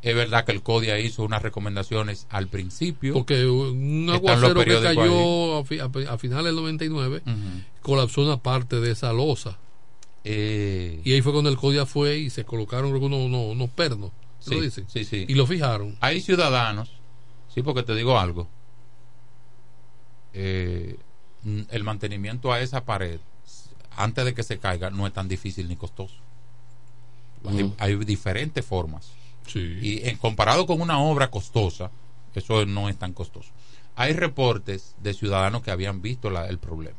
Es verdad que el CODIA hizo unas recomendaciones al principio. Porque un aguacero que cayó a, fi- a- a finales del 99 Ujú. colapsó una parte de esa losa. Eh, Y ahí fue cuando el CODIA fue y se colocaron unos, unos, unos pernos. sí, ¿Lo dicen? sí, sí. Y lo fijaron. Hay ciudadanos, sí, porque te digo algo. Eh, el mantenimiento a esa pared, antes de que se caiga, no es tan difícil ni costoso. Hay diferentes formas. Sí. Y en comparado con una obra costosa, eso no es tan costoso. Hay reportes de ciudadanos que habían visto la- el problema.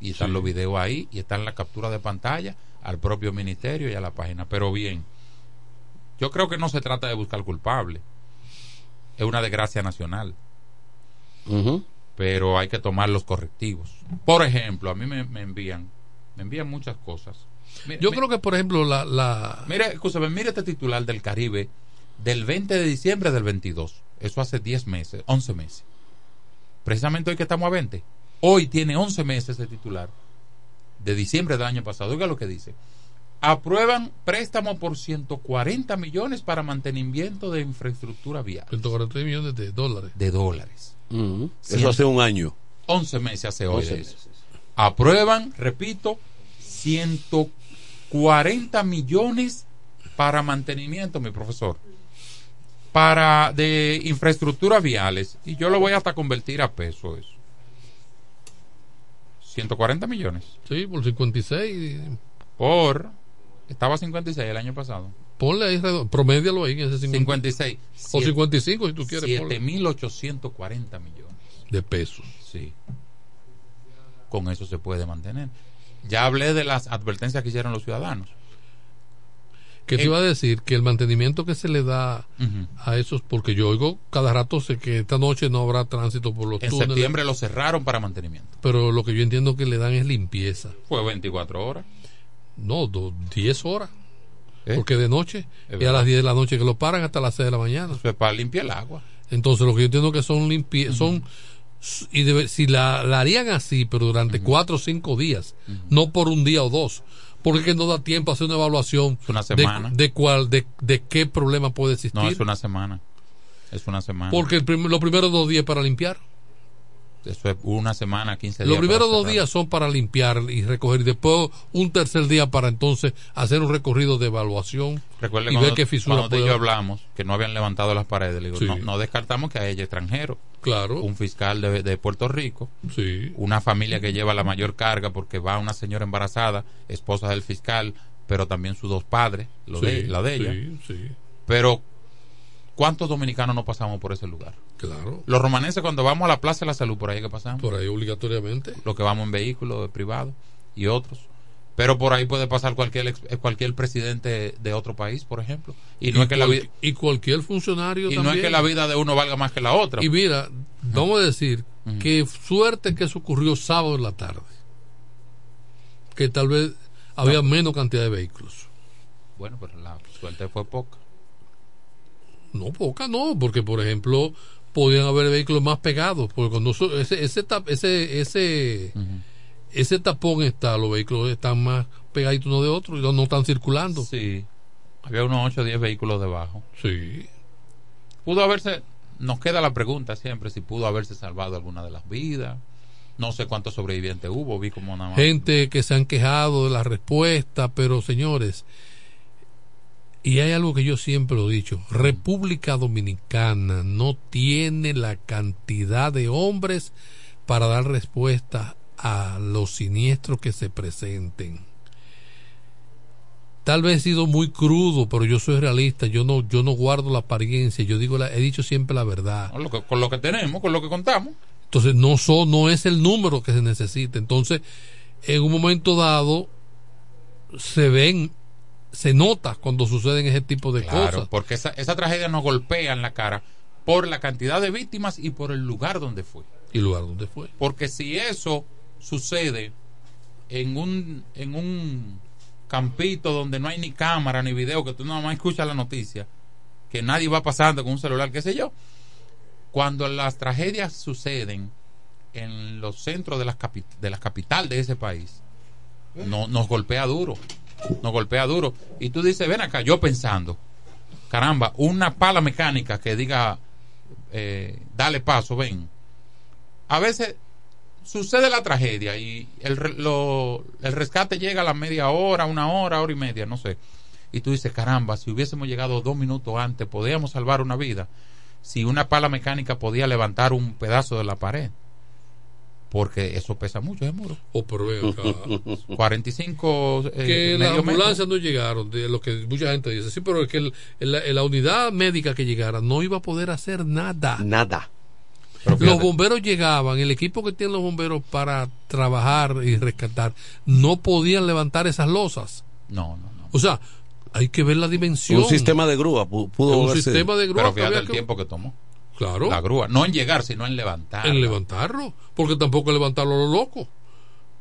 Y están Sí. los videos ahí y están la captura de pantalla al propio ministerio y a la página. Pero bien, yo creo que no se trata de buscar culpable. Es una desgracia nacional. Pero hay que tomar los correctivos. Por ejemplo, a mí me, me envían, me envían muchas cosas. Yo creo que, por ejemplo, la, la Mire, escúchame, mire este titular del Caribe del 20 de diciembre del 22. Eso hace 10 meses, 11 meses. Precisamente hoy que estamos a 20. Hoy tiene 11 meses de titular de diciembre del año pasado. Oiga lo que dice. Aprueban préstamo por 140 millones para mantenimiento de infraestructura vial 143 millones de dólares. de dólares. Eso hace un año. 11 meses hace hoy 11 de eso. meses. Aprueban, repito, 140 millones para mantenimiento, mi profesor. Para de infraestructuras viales. Y yo lo voy hasta convertir a peso eso. 140 millones. Sí, por 56. Por. Estaba 56 el año pasado. Ponle ahí, promédialo ahí en ese 50. 56. O 55 si tú quieres. ponle. 7.840 millones. de pesos. Sí. Con eso se puede mantener. Ya hablé de las advertencias que hicieron los ciudadanos. Que te iba a decir que el mantenimiento que se le da a esos, porque yo oigo cada rato sé que esta noche no habrá tránsito por los En túneles, septiembre lo cerraron para mantenimiento. pero lo que yo entiendo que le dan es limpieza. Fue 24 horas. No, do- 10 horas. ¿Eh? Porque de noche, y a las 10 de la noche que lo paran hasta las 6 de la mañana. Eso es para limpiar el agua. Entonces, lo que yo entiendo que son limpi son y debe- si la, la harían así, pero durante cuatro o cinco días, no por un día o dos, porque no da tiempo a hacer una evaluación una de, semana. de cuál, de, de qué problema puede existir. No, es una semana. Es una semana. Porque el prim- los primeros dos días para limpiar. Eso es una semana, 15 días. Los primeros dos días son para limpiar y recoger, y después un tercer día para entonces hacer un recorrido de evaluación Recuerde y cuando, ver qué fisura cuando puede hablamos que no habían levantado las paredes. Le digo, Sí. no, no descartamos que haya extranjero. Claro. Un fiscal de, de Puerto Rico. Sí. Una familia que lleva la mayor carga porque va una señora embarazada, esposa del fiscal, pero también sus dos padres, lo de, la de ella. sí, sí. Pero, ¿cuántos dominicanos no pasamos por ese lugar? Claro. Los romanenses cuando vamos a la Plaza de la Salud, por ahí que pasamos. Por ahí obligatoriamente. Los que vamos en vehículos privados y otros. Pero por ahí puede pasar cualquier eh, cualquier presidente de otro país, por ejemplo. Y no es que la vida y cualquier funcionario y no es que la vida de uno valga más que la otra. Y mira, vamos a decir que suerte que eso ocurrió sábado en la tarde. Que tal vez había menos cantidad de vehículos. Bueno, pero la suerte fue poca. No, poca no, porque por ejemplo podían haber vehículos más pegados, porque cuando ese ese tap- ese ese, ese tapón está, los vehículos están más pegaditos uno de otro y no, no están circulando. Sí. Había unos 8 o 10 vehículos debajo. Sí. Pudo haberse, nos queda la pregunta siempre si pudo haberse salvado alguna de las vidas. No sé cuántos sobrevivientes hubo, vi como nada más. gente que se han quejado de la respuesta, pero señores, y hay algo que yo siempre lo he dicho, República Dominicana no tiene la cantidad de hombres para dar respuesta a los siniestros que se presenten. Tal vez he sido muy crudo, pero yo soy realista, yo no, yo no guardo la apariencia, yo digo la, he dicho siempre la verdad. Con lo, que, con lo que tenemos, con lo que contamos. Entonces no son, no es el número que se necesita. Entonces, en un momento dado se ven, se nota cuando suceden ese tipo de Claro, cosas. porque esa, esa tragedia nos golpea en la cara por la cantidad de víctimas y por el lugar donde fue. ¿Y el lugar donde fue? Porque si eso sucede en un, en un campito donde no hay ni cámara ni video, que tú nada más escuchas la noticia, que nadie va pasando con un celular, qué sé yo. Cuando las tragedias suceden en los centros de las capi- de la capital de ese país, no, nos golpea duro. Nos golpea duro. Y tú dices, ven acá, yo pensando, caramba, una pala mecánica que diga, eh, dale paso, ven. A veces sucede la tragedia y el, el rescate llega a la media hora, una hora, hora y media, no sé. Y tú dices, caramba, si hubiésemos llegado dos minutos antes, podíamos salvar una vida. Si una pala mecánica podía levantar un pedazo de la pared. Porque eso pesa mucho, ese muro. O pero ven acá. (laughs) 45 eh, que las ambulancias no llegaron, de lo que mucha gente dice. Sí, pero es que el- el- la unidad médica que llegara no iba a poder hacer nada. Nada. Los bomberos llegaban, el equipo que tienen los bomberos para trabajar y rescatar, no podían levantar esas losas. No, no, no. O sea, hay que ver la dimensión. Un sistema de grúa pu- pudo un haberse- sistema de grúa Pero fíjate había el que- tiempo que tomó. Claro. La grúa. No en llegar, sino en levantar. en levantarlo, porque tampoco levantarlo a lo loco.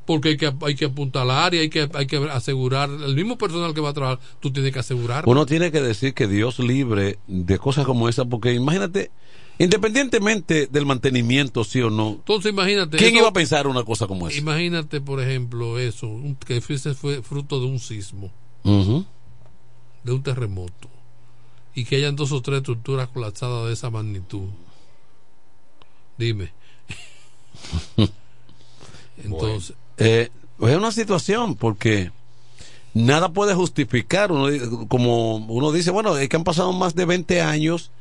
Porque hay que, hay que apuntalar y hay que, hay que asegurar, el mismo personal que va a trabajar, tú tienes que asegurar. Uno tiene que decir que Dios libre de cosas como esa, porque imagínate, independientemente del mantenimiento, sí o no, Entonces imagínate. ¿quién eso- iba a pensar una cosa como esa? Imagínate, por ejemplo, eso, que fuese fue fruto de un sismo, de un terremoto, y que hayan dos o tres estructuras colapsadas de esa magnitud. Dime. (laughs) Entonces, Eh, es una situación porque nada puede justificar, uno como uno dice, bueno, es que han pasado más de 20 años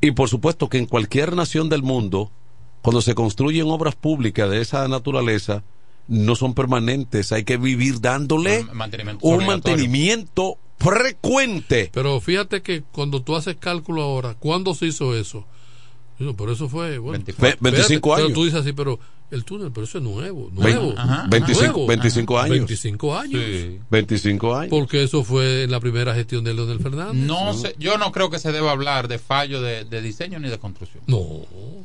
y por supuesto que en cualquier nación del mundo, cuando se construyen obras públicas de esa naturaleza, no son permanentes, hay que vivir dándole Un mantenimiento un mantenimiento frecuente. Pero fíjate que cuando tú haces cálculo ahora, ¿cuándo se hizo eso? Pero eso fue. Bueno, 24. 25 Pero años. tú dices así, pero el túnel, pero eso es nuevo. Nuevo. Ajá. 25 nuevo. 25 años. 25 años. 25 años. Porque eso fue en la primera gestión de Leonel Fernández. No sé, yo no creo que se deba hablar de fallo de, de diseño ni de construcción. No.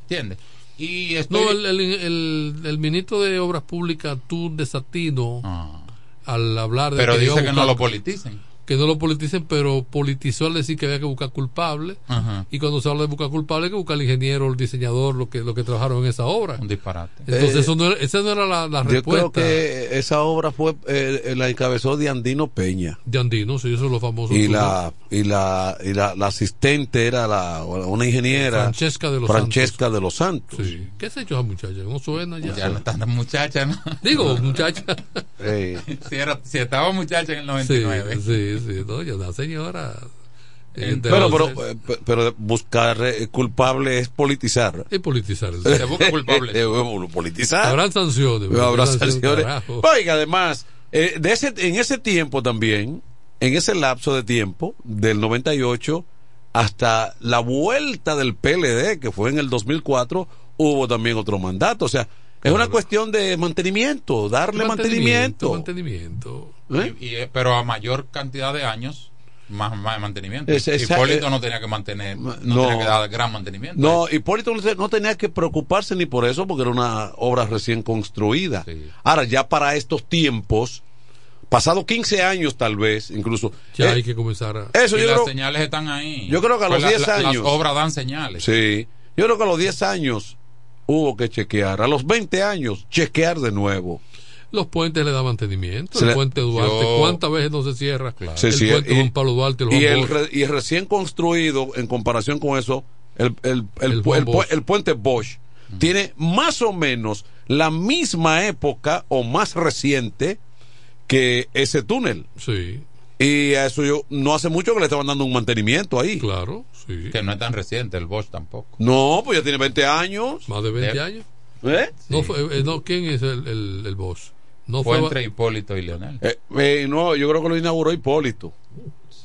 ¿Entiendes? Y estoy... No, el, el, el, el ministro de Obras Públicas, tú desatino al hablar de. Ah. Pero que dice que no lo politicen. Que no lo politicen, pero politizó al decir que había que buscar culpable. Ajá. Y cuando se habla de buscar culpable, hay que buscar al ingeniero, el diseñador, lo que, lo que trabajaron en esa obra. Un disparate. Entonces, Eh, eso no era- esa no era la, la Yo respuesta. creo que esa obra fue eh, la encabezó de Andino Peña. De Andino, sí, eso es lo famoso. Y la, y la, y la, la asistente era la, una ingeniera. Francesca de los Francesca de los Santos. Sí. ¿Qué se ha hecho esa muchacha? No suena ya. Ya no está tan muchacha, ¿no? Digo, muchacha. (laughs) Sí. si, era, si estaba muchacha en el 99. Sí, sí, sí, no, ya una señora. Eh, Pero, pero, Entonces, eh, pero buscar eh, culpable es politizar. Es politizar. Se busca (laughs) culpable. politizar. Habrán sanciones. Habrá habrán sanciones. Oiga, además, eh, de ese, en ese tiempo también, en ese lapso de tiempo, del 98 hasta la vuelta del PLD, que fue en el 2004, hubo también otro mandato. O sea, es una cuestión de mantenimiento, darle mantenimiento. Mantenimiento. Y- y, eh, pero a mayor cantidad de años, más, más mantenimiento. Es- Hipólito eh, no tenía que mantener, no, no. tenía que dar gran mantenimiento. No, Hipólito no te- no tenía que preocuparse ni por eso, porque era una obra recién construida. Ahora, ya para estos tiempos, pasado 15 años tal vez, incluso. Ya eh, hay que comenzar a. Eso y yo las creo- señales están ahí. Yo creo que a Pues los la- 10 la- años. Las obras dan señales. Sí. Yo creo que a los 10 años hubo que chequear. A los 20 años, chequear de nuevo. Los puentes le dan mantenimiento. Se el le- puente Duarte. Yo- ¿Cuántas veces no se cierra? Se el cierra- puente Juan Pablo Duarte. El y, el, Bosch. re- y el recién construido, en comparación con eso, el, el, el, Bosch. puente Bosch tiene más o menos la misma época o más reciente que ese túnel. Sí. Y a eso yo no hace mucho que le estaban dando un mantenimiento ahí. Claro, sí. Que no es tan reciente, el Bosch tampoco. No, pues ya tiene 20 años. Más de 20 De- años. ¿Eh? No fue, eh, no, ¿Quién es el, el, el boss? No fue fue, entre Hipólito y Leonel. Eh, eh, no, yo creo que lo inauguró Hipólito.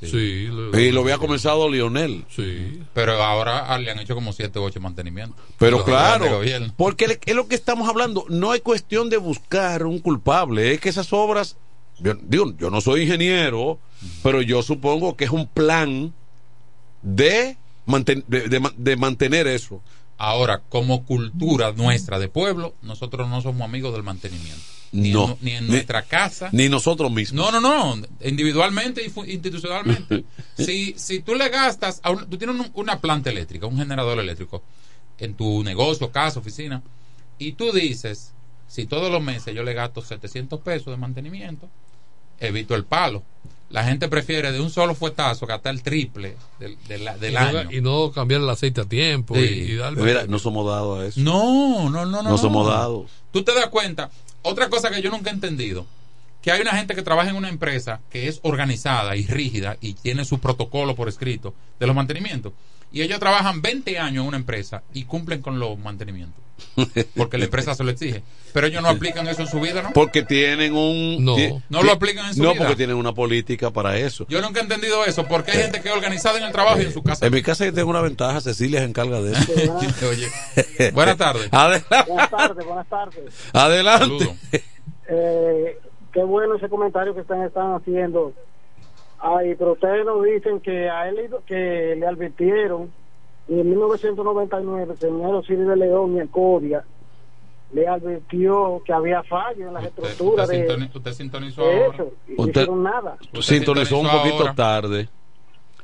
Sí. lo- Y lo había comenzado Lionel. Sí. Pero ahora ah, le han hecho como 7 u 8 mantenimientos. Pero claro, porque es lo que estamos hablando. No es cuestión de buscar un culpable, es que esas obras, yo, digo, yo no soy ingeniero, pero yo supongo que es un plan de, manten- de, de mantener eso. Ahora, como cultura nuestra de pueblo, nosotros no somos amigos del mantenimiento. Ni, No. en, ni en Ni- nuestra casa. Ni nosotros mismos. No, no, no. Individualmente y institucionalmente. (laughs) si, si tú le gastas, a un- tú tienes un- una planta eléctrica, un generador eléctrico, en tu negocio, casa, oficina, y tú dices, si todos los meses yo le gasto 700 pesos de mantenimiento, evito el palo. La gente prefiere de un solo fuetazo gastar el triple del, del- del y, no, año. y no cambiar el aceite a tiempo. Sí. Y, y darle- Mira, no somos dados a eso. No, no, no, no. No somos dados. Tú te das cuenta, otra cosa que yo nunca he entendido, que hay una gente que trabaja en una empresa que es organizada y rígida y tiene su protocolo por escrito de los mantenimientos. Y ellos trabajan 20 años en una empresa y cumplen con los mantenimientos. Porque la empresa se lo exige. Pero ellos no aplican eso en su vida, ¿no? Porque tienen un... No. ti- No lo aplican en su No, vida. porque tienen una política para eso. Yo nunca he entendido eso, porque hay gente que es organizada en el trabajo y en su casa. En mi casa yo tengo una ventaja, Cecilia se encarga de eso. (laughs) Oye, buenas tardes. Adelante. Buenas tardes, buenas tardes. Adelante. Eh, qué bueno ese comentario que están, están haciendo. Ay, pero ustedes nos dicen que a él que le advirtieron y en 1999 el señor Osiris de León y en Codia le advirtió que había fallo en las Usted, estructuras usted de, sintoni- usted sintonizó de ahora. eso y no Usted- hicieron nada. Sintonizó un poquito ahora. tarde.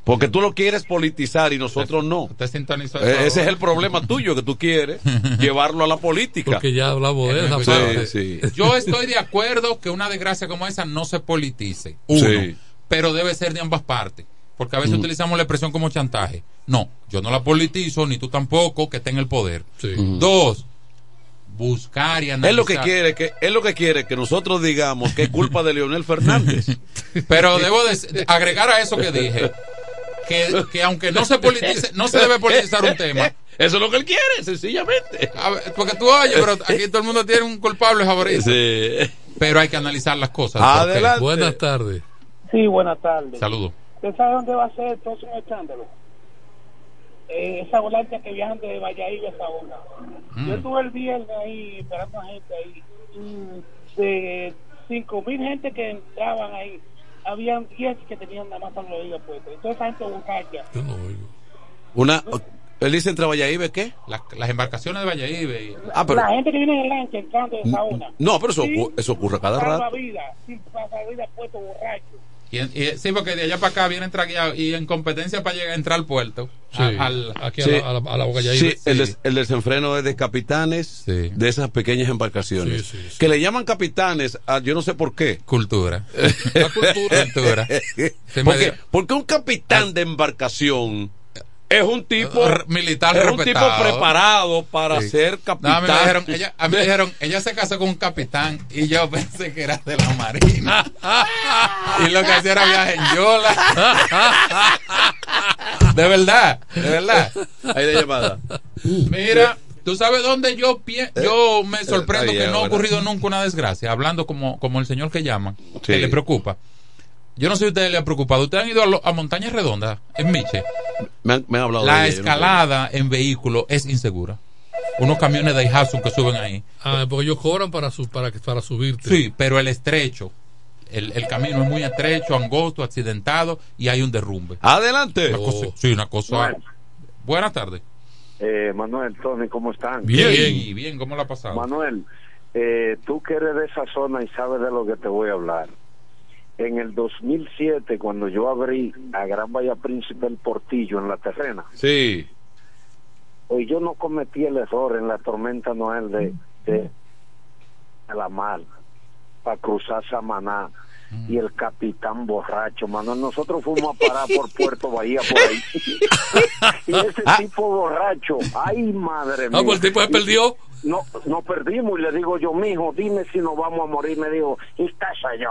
Porque tú lo quieres politizar y nosotros no. Usted sintonizó eso Ese es el problema tuyo, que tú quieres (laughs) llevarlo a la política. Porque ya hablamos de esa Sí, parte. sí. Yo estoy de acuerdo que una desgracia como esa no se politice. Uno. Sí. Pero debe ser de ambas partes. Porque a veces Mm. utilizamos la expresión como chantaje. No, yo no la politizo, ni tú tampoco, que esté en el poder. Sí. Dos, buscar y analizar. Él lo que quiere que él lo que quiere que nosotros digamos que es culpa de Leonel Fernández. (laughs) Pero debo de, de agregar a eso que dije, que, que aunque no se politice, no se debe politizar un tema. (laughs) Eso es lo que él quiere, sencillamente. A ver, porque tú oyes, pero aquí todo el mundo tiene un culpable favorito. Sí. Pero hay que analizar las cosas. Adelante. Buenas tardes. Sí, buenas tardes. Saludos. ¿Usted sabe dónde va a ser el próximo escándalo? eh, esa ambulancia que viajan de Valladolid a Saona. Mm. Yo estuve el viernes ahí esperando a gente ahí. y De cinco mil gente que entraban ahí, habían 10 que tenían nada más los oídos puestos. Entonces esa gente borracha. Una, él dice entre Valladolid, ¿qué? Las, las embarcaciones de Valladolid. y- Ah, pero- La gente que viene en el lancha entrando de Saona. No, pero eso, Sí. eso ocurre cada rato. Salvavidas, sin salvavidas puesto borracho. Y, y- sí, porque de allá para acá vienen tragueados y en competencia para llegar a entrar al puerto. Sí, a- al, aquí Sí. a la, a la, a la boca ya Sí, iba. el, des- el desenfreno es de capitanes de esas pequeñas embarcaciones. Sí, sí, sí. Que le llaman capitanes, a, yo no sé por qué. Cultura. (laughs) cultura. Cultura. (laughs) Porque un capitán de embarcación es un tipo R- militar es un tipo preparado para Sí. ser No, capitán. a mí me dijeron, ella, a mí me (laughs) dijeron, ella se casó con un capitán y yo (laughs) pensé que era de la marina. (laughs) y lo que hacía era viaje en Yola. de verdad, de verdad. Ahí de llamada. Mira, tú sabes dónde yo pie- yo me sorprendo que no ha ocurrido nunca una desgracia, hablando como, como el señor que llama, que Sí. le preocupa. Yo no sé si a ustedes le ha preocupado. Ustedes han ido a, lo- a montañas redondas en Miche. Me han, me han hablado La de ella, yo no sé. escalada en vehículo es insegura. Unos camiones de Daihatsu que suben ahí. Ah, porque ellos cobran para, su, para, para subirte. Sí, pero el estrecho. El, el camino es muy estrecho, angosto, accidentado y hay un derrumbe. Adelante. Una cosa- sí, una cosa. Bueno. Buenas tardes. Eh, Manuel, Tony, ¿cómo están? Bien, bien, bien, ¿cómo la ha pasado? Manuel, eh, tú que eres de esa zona y sabes de lo que te voy a hablar. En el 2007, cuando yo abrí a Gran Bahía Príncipe el Portillo en la terrena, Sí. hoy yo no cometí el error en la tormenta Noel de, la mar para cruzar Samaná y el capitán borracho, Manuel. Nosotros fuimos a parar por Puerto Bahía por ahí. (laughs) y ese tipo borracho, ay madre mía. Ah, pues el tipo se perdió. No, no perdimos y le digo yo, mijo, dime si nos vamos a morir. Me dijo, y estás allá.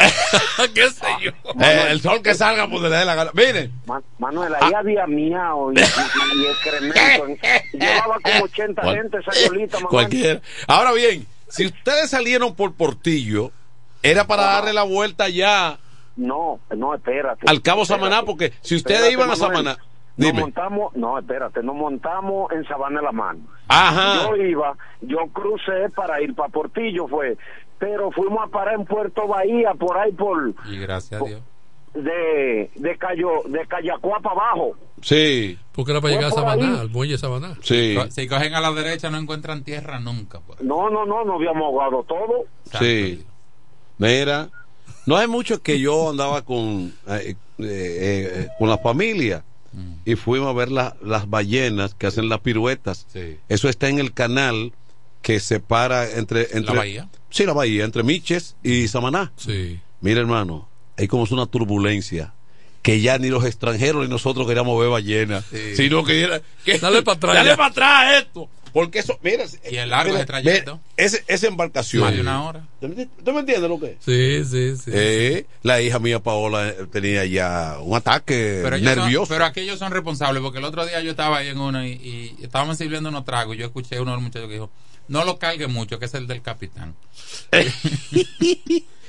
(laughs) ¿Qué sé yo? Eh, el sol que salga, pues le dé la gana. Miren. Ma- Manuel, ahí había miau y, y, y excremento. (laughs) Llevaba como 80 Cual- gente esa yolita, Manuel. Cualquiera. Ahora bien, si ustedes salieron por Portillo, era para darle la vuelta ya No, no, espérate. al Cabo Espérate. Samaná, porque si ustedes Espérate, iban a Manuel. Samaná, Nos dime. montamos, no, espérate, nos montamos en Sabana de la Mano. Ajá. Yo iba, yo crucé para ir para Portillo, fue, pero fuimos a parar en Puerto Bahía, por ahí por, Y gracias a Dios. de, de Cayo, de Cayacuá para abajo. Sí. Porque era para llegar a por Sabaná, ahí. al muelle de Sabaná. Sí. Si cogen a la derecha no encuentran tierra nunca. pues. No, no, no, no habíamos ahogado todo. Sí. Mira, no hay mucho que yo andaba con, eh, eh, eh, con la familia y fuimos a ver la- las ballenas que hacen las piruetas. Sí. Eso está en el canal que separa entre, entre bahía? Sí, la bahía, entre Miches y Samaná. Sí. Mira, hermano, hay como es una turbulencia que ya ni los extranjeros ni nosotros queríamos ver ballenas, Sí. sino que era que Dale para atrás. Dale ya. para atrás esto. Porque eso, mira. Y el largo mira, ese trayecto. mira, esa embarcación. Más de una hora. ¿Tú me entiendes lo que es? Sí, sí, sí. Eh, la hija mía Paola tenía ya un ataque Pero, ellos son- nervioso. pero aquellos son responsables porque el otro día yo estaba ahí en uno y, y estábamos sirviendo unos tragos yo escuché a uno de los muchachos que dijo no lo cargue mucho que es el del capitán (laughs)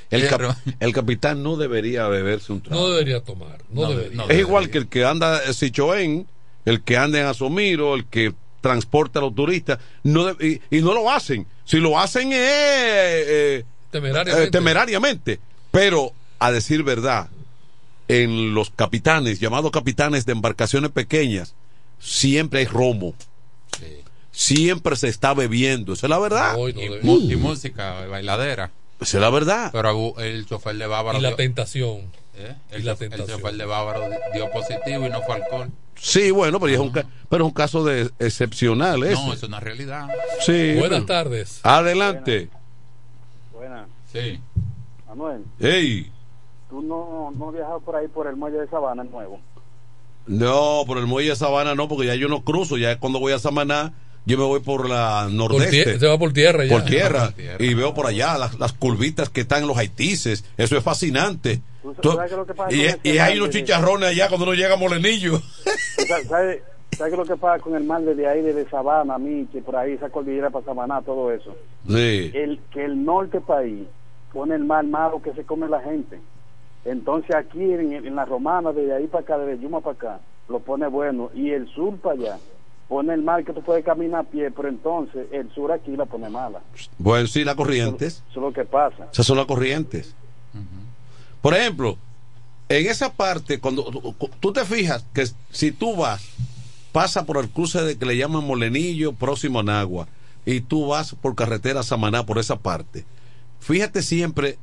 el, cap- pero- el capitán no debería beberse un trago. No debería tomar. No, No, debería. no. es igual que el que anda en Sichoén, el que anda en Asomiro, el que transporta a los turistas, no de- y, y no lo hacen. Si lo hacen es eh, Temerariamente. eh, temerariamente. Pero, a decir verdad, en los capitanes, llamados capitanes de embarcaciones pequeñas, siempre hay romo. Siempre se está bebiendo. Esa es la verdad. Hoy no y, música bailadera Esa es la verdad. pero el chofer de Bávaro Y la dio- tentación. ¿eh? y el, la chofer- el tentación. chofer de Bávaro dio positivo y no fue alcohol Sí, bueno, pero, es un, pero es un caso de excepcional. ese. no es una realidad Sí, Buenas pero- tardes. Adelante. Buena, sí Manuel, Ey. tú no, no has viajado por ahí por el muelle de Sabana nuevo. No, por el muelle de Sabana no, porque ya yo no cruzo. Ya cuando voy a Samaná, yo me voy por la Por nordeste. tie- se va por tierra ya. por tierra, Por tierra. y veo por allá las, las curvitas que están en los haitises. Eso es fascinante. ¿Tú Tú- sabes qué es lo que pasa y, con y hay unos chicharrones allá cuando uno llega a Molenillo. ¿Sabes sabe, qué lo que pasa con el mar desde ahí, desde Sabana, Miche, por ahí, esa cordillera para Samaná, todo eso? Sí. El, que el norte país pone el mar malo que se come la gente. Entonces aquí en, en la romana, desde ahí para acá, desde Yuma para acá, lo pone bueno. Y el sur para allá pone el mar que tú puedes caminar a pie, pero entonces el sur aquí la pone mala. Bueno, sí, las corrientes. Eso es lo que pasa. Esas son las corrientes. Por ejemplo, en esa parte, cuando tú- te fijas que si tú vas, pasa por el cruce de que le llaman Molenillo, próximo a Nagua, y tú vas por carretera Samaná por esa parte, fíjate siempre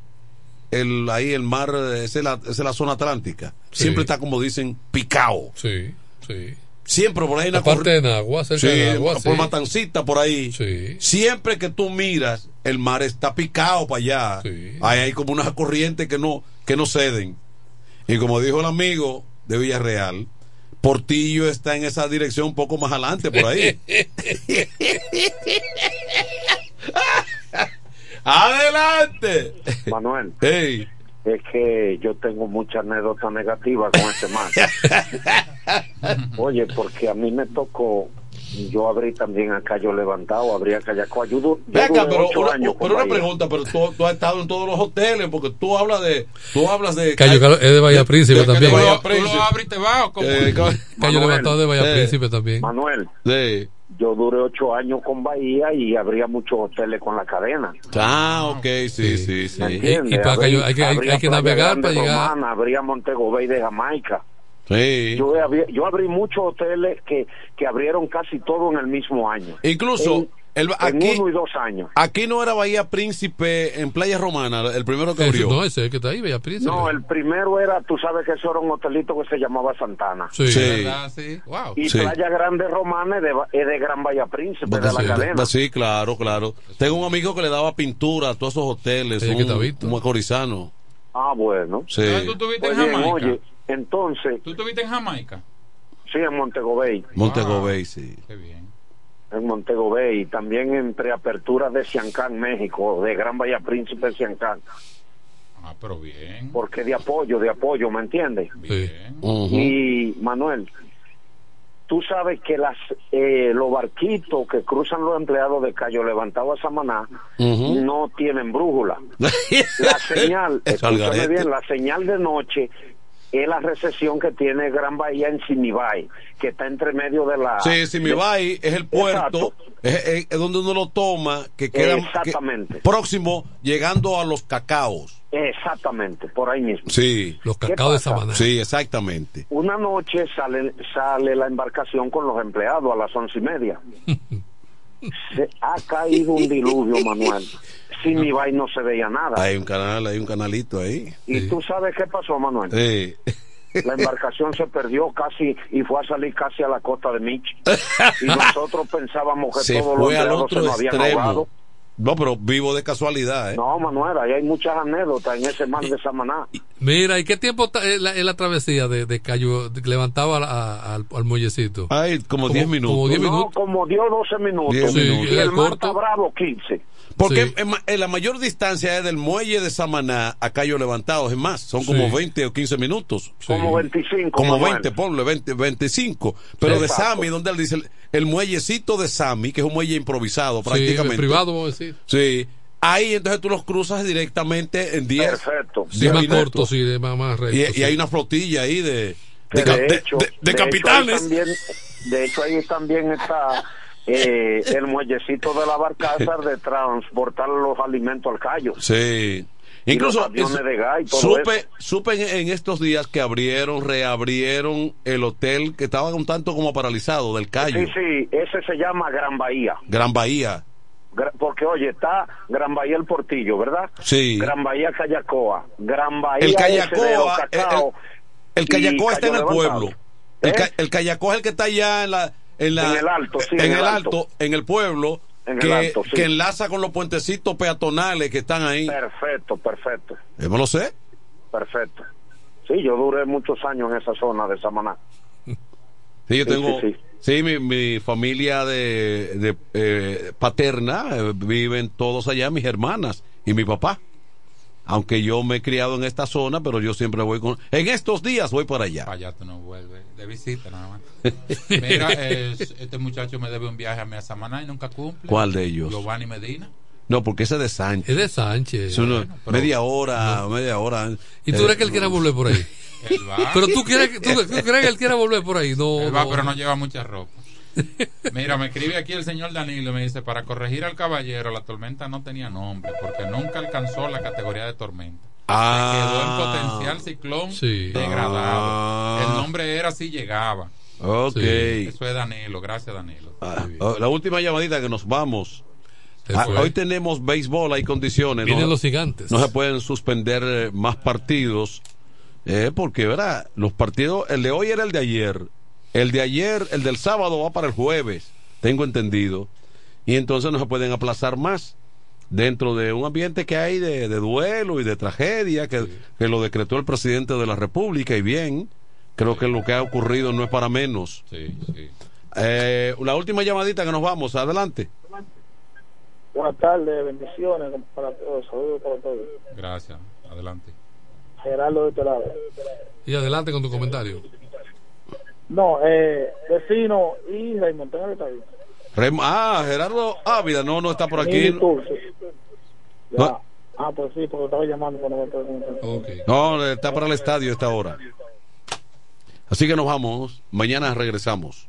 el, ahí el mar, esa es la, esa es la zona atlántica, Sí. siempre está como dicen, picado. Sí, sí. Siempre por ahí en la La parte corri- de Nagua, cerca Sí, de Nagua, por sí. Matancita, por ahí. Siempre que tú miras, el mar está picado para allá. Ahí hay como unas corrientes que no, que no ceden. Y como dijo el amigo de Villarreal, Portillo está en esa dirección un poco más adelante, por ahí. (laughs) (laughs) ¡Adelante! Manuel. Hey. Es que yo tengo mucha anécdota negativa con este man. (laughs) Oye, porque a mí me tocó, yo abrí también a Cayo Levantado, abrí a Cayaco. Yo, du- yo Ve acá, duré pero, una, años pero una pregunta, pero tú, tú has estado en todos los hoteles, porque tú hablas de, tú hablas de Cayo Cal- es de Bahía Príncipe de- de también. Bahía Tú lo Príncipe. abres y te vas, ¿o cómo? Eh, ca- Cayo Levantado de Bahía eh, Príncipe también. Manuel, Sí. Yo duré ocho años con Bahía y abría muchos hoteles con la cadena. Ah, ok, sí, sí, sí. Y para Cayo hay que- hay- que navegar para llegar. Romana, abría Montego Bay de Jamaica. Sí. Yo, abrí- yo abrí muchos hoteles que, que abrieron casi todo en el mismo año. Incluso, En- el, en aquí, uno y dos años. aquí no era Bahía Príncipe en Playa Romana, el primero que Ese- abrió. no, ese es el que está ahí, Bahía Príncipe. No, el primero era, tú sabes que eso era un hotelito que se llamaba Santana. Sí. Sí. ¿Verdad? Sí. Wow. Y Sí. Playa Grande Romana es de, es de Gran Bahía Príncipe, de la cadena. sí, claro, claro. Tengo un amigo que le daba pintura a todos esos hoteles, Sí, que está un, visto. un macorizano. Ah, bueno. Sí. Ah, ¿Tú estuviste Pues en Jamaica? oye, entonces, ¿Tú estuviste en Jamaica? sí, en Montego Bay. Montego Wow. Bay, sí. Qué bien. En Montego Bay. Y también en preapertura de Ciancán, México, de Gran Bahía Príncipe de Ciancán. Ah, pero bien. Porque de apoyo, de apoyo, ¿me entiendes? Bien. Y Manuel, tú sabes que las eh, los barquitos que cruzan los empleados de Cayo Levantado a Samaná no tienen brújula. (laughs) La señal, escúchame bien, la señal de noche es la recesión que tiene Gran Bahía en Simibay, que está entre medio de la... Sí, Simibay es el puerto, es, es- es donde uno lo toma, que queda que- Exactamente. próximo, llegando a los cacaos. Exactamente, por ahí mismo. Sí. Los ¿Qué cacaos de? Samaná. Sí, exactamente. Una noche sale, sale la embarcación con los empleados a las once y media. (laughs) Se ha caído un diluvio, Manuel. Simibay no se veía nada. Hay un canal, hay un canalito ahí. ¿Y tú sabes qué pasó, Manuel? Sí. La embarcación se perdió casi y fue a salir casi a la costa de Mich. (laughs) Y nosotros pensábamos que Se todos los empleados se otro nos habían ahogado. No, pero vivo de casualidad, ¿eh? No, Manuel, ahí hay muchas anécdotas en ese mar de Samaná. Mira, ¿y qué tiempo es la, la travesía de, de Cayo de- levantaba a- a- al, al muellecito? Ay, como 10 minutos. Como 10 No, minutos. como dio 12 minutos. Diez Sí, minutos. y el el mar corto. está bravo, 15. Porque Sí. en, en la mayor distancia es del muelle de Samaná a Cayo Levantado. Es más, son como Sí. 20 o 15 minutos. Sí. Como 25. Como Manuel. 20, ponle 20, 25. Pero de. Sami, donde él dice el, el muellecito de Sami, que es un muelle improvisado Sí, prácticamente. privado, vamos a decir. Sí. Ahí entonces tú los cruzas directamente en 10. Perfecto. Sí, diez más corto, sí, de más, más recto. Y, sí. y hay una flotilla ahí de, de, de de- hecho, de- de de hecho, ahí capitanes. también, de hecho, ahí también está eh, el muellecito de la barcaza de transportar los alimentos al callo. Sí. Y Incluso los aviones es- de gas y todo supe, eso. supe en, estos días que abrieron, reabrieron el hotel que estaba un tanto como paralizado del Cayo. Sí, sí, ese se llama Gran Bahía. Gran Bahía. Porque, oye, está Gran Bahía El Portillo, ¿verdad? Sí. Gran Bahía Cayacoa. Gran Bahía El Cacao. El y Cayacoa está en el pueblo. El, ¿Eh? el Cayacoa es el que está allá en la en, la, En el alto, sí, en el alto, en el pueblo En el que, alto, sí. que enlaza con los puentecitos peatonales que están ahí. Perfecto, perfecto, Eh, me lo sé. perfecto. Sí, yo duré muchos años en esa zona de Samaná. (laughs) Sí, yo Sí, tengo. sí, Sí, mi, mi familia de, de, eh, paterna eh, viven todos allá, mis hermanas y mi papá. Aunque yo me he criado en esta zona, pero yo siempre voy con. En estos días voy para allá. Para allá tú no vuelves. De visita nada más. (laughs) Mira, eh, este muchacho me debe un viaje a mi a Samaná y nunca cumple. ¿Cuál de ellos? Giovanni Medina. No, porque ese es de Sánchez. Es de Sánchez. Es Bueno, media hora, media hora. ¿Y tú Eh, crees que él quiera volver por ahí? Él va. Pero tú quieres, que- tú, tú crees que él quiera volver por ahí. No, Él va, no. pero no lleva mucha ropa. Mira, me escribe aquí el señor Danilo y me dice, para corregir al caballero, la tormenta no tenía nombre, porque nunca alcanzó la categoría de tormenta. Ah. Se quedó en potencial ciclón Sí. degradado. Ah. El nombre era si llegaba. Ok. Eso es Danilo, gracias Danilo. Ah, oh, la última llamadita que nos vamos. Ah, hoy tenemos béisbol, hay condiciones. Vienen no, los gigantes. no se pueden suspender eh, más partidos. eh, porque, ¿verdad? Los partidos, el de hoy era el de ayer. El de ayer, el del sábado va para el jueves, tengo entendido. Y entonces no se pueden aplazar más dentro de un ambiente que hay de, de duelo y de tragedia que, que lo decretó el presidente de la República. Y bien, creo que lo que ha ocurrido no es para menos. Sí, sí. Eh, la última llamadita que nos vamos, adelante. Buenas tardes, bendiciones para todos, saludos para todos. Gracias. Adelante. Gerardo de este lado. Y adelante con tu comentario. No, eh, vecino y Raymond, el ahí. Rem- ah, Gerardo Ávila, no, no está por aquí. Tour, sí. No. Ah, pues sí, porque estaba llamando cuando me estaba comentando. No, está para el estadio esta hora. Así que nos vamos. Mañana regresamos.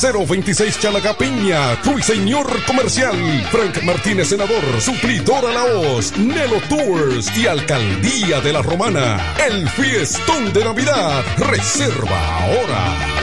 026 Chalagapiña, Ruiseñor Comercial. Frank Martínez, senador, suplidor a la hoz, Nelo Tours y Alcaldía de la Romana. El fiestón de Navidad. Reserva ahora.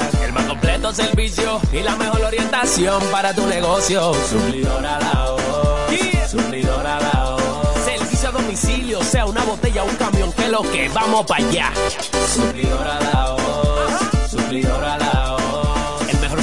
El más completo servicio y la mejor orientación para tu negocio. Suplidora la Suplidora la Servicio a domicilio, sea una botella o un camión, que lo que vamos para allá. Suplidora la Suplidora la mejor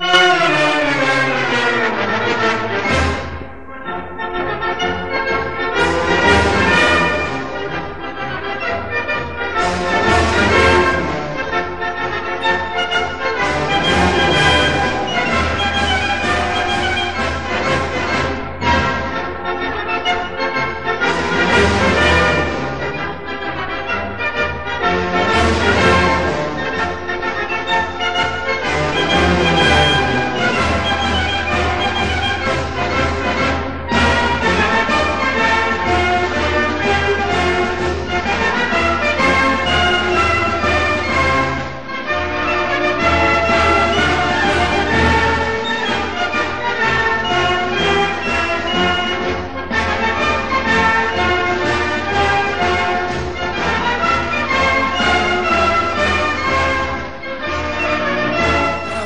Thank you.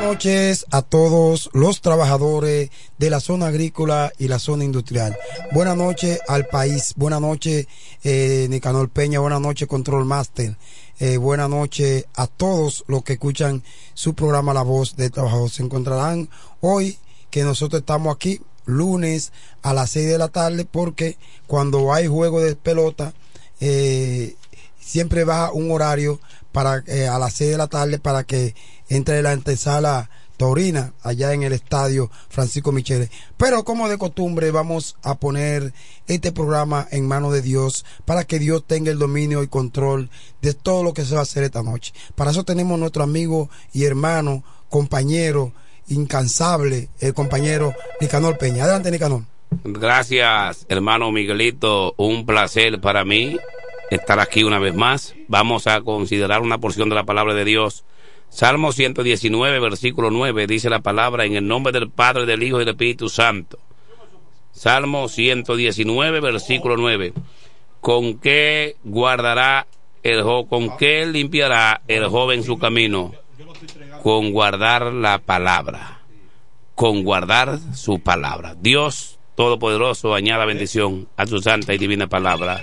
Noches a todos los trabajadores de la zona agrícola y la zona industrial. Buenas noches al país. Buenas noches, eh, Nicanor Peña. Buenas noches, Control Master. Eh, buenas noches a todos los que escuchan su programa La Voz del Trabajador. Se encontrarán hoy que nosotros estamos aquí lunes a las 6 de la tarde porque cuando hay juego de pelota eh, siempre baja un horario para eh, a las 6 de la tarde para que entre la antesala taurina allá en el estadio Francisco Michele. Pero como de costumbre vamos a poner este programa en manos de Dios para que Dios tenga el dominio y control de todo lo que se va a hacer esta noche. Para eso tenemos nuestro amigo y hermano, compañero, incansable, el compañero Nicanor Peña. Adelante, Nicanor. Gracias, hermano Miguelito. Un placer para mí estar aquí una vez más. Vamos a considerar una porción de la palabra de Dios. Salmo 119, versículo 9, dice la palabra en el nombre del Padre, del Hijo y del Espíritu Santo. Salmo 119, versículo 9. ¿Con qué guardará el jo con qué limpiará el joven su camino? Con guardar la palabra. Con guardar su palabra. Dios Todopoderoso añada bendición a su santa y divina palabra.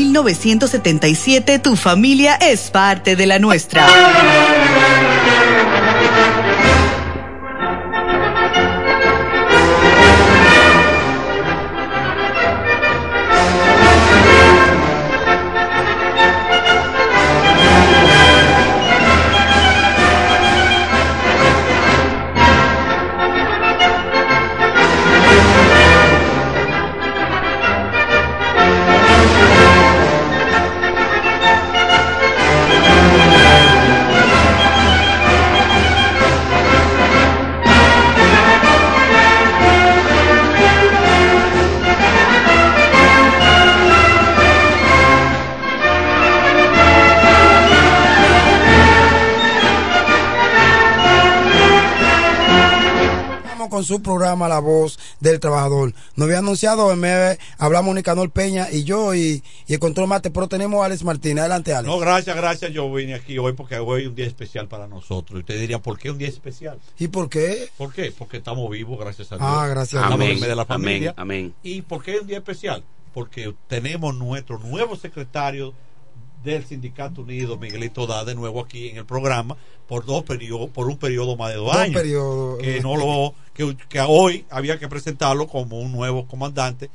tu familia es parte de la nuestra. Programa La Voz del Trabajador. Nos había anunciado, en MB, hablamos Nicanor Peña y yo y, y el control mate, pero tenemos a Alex Martínez. Adelante, Alex. No, gracias, gracias. Yo vine aquí hoy porque hoy es un día especial para nosotros. Y usted diría, ¿por qué un día especial? ¿Y por qué? ¿Por qué? Porque estamos vivos, gracias a Dios. Ah, gracias a Estamos Dios. en medio de la Amén, amén. ¿Y por qué es un día especial? Porque tenemos nuestro nuevo secretario del Sindicato Unido, Miguelito Da, de nuevo aquí en el programa por dos periodos, por un periodo más de dos, Dos años. periodos. Que no lo, que, que hoy había que presentarlo como un nuevo comandante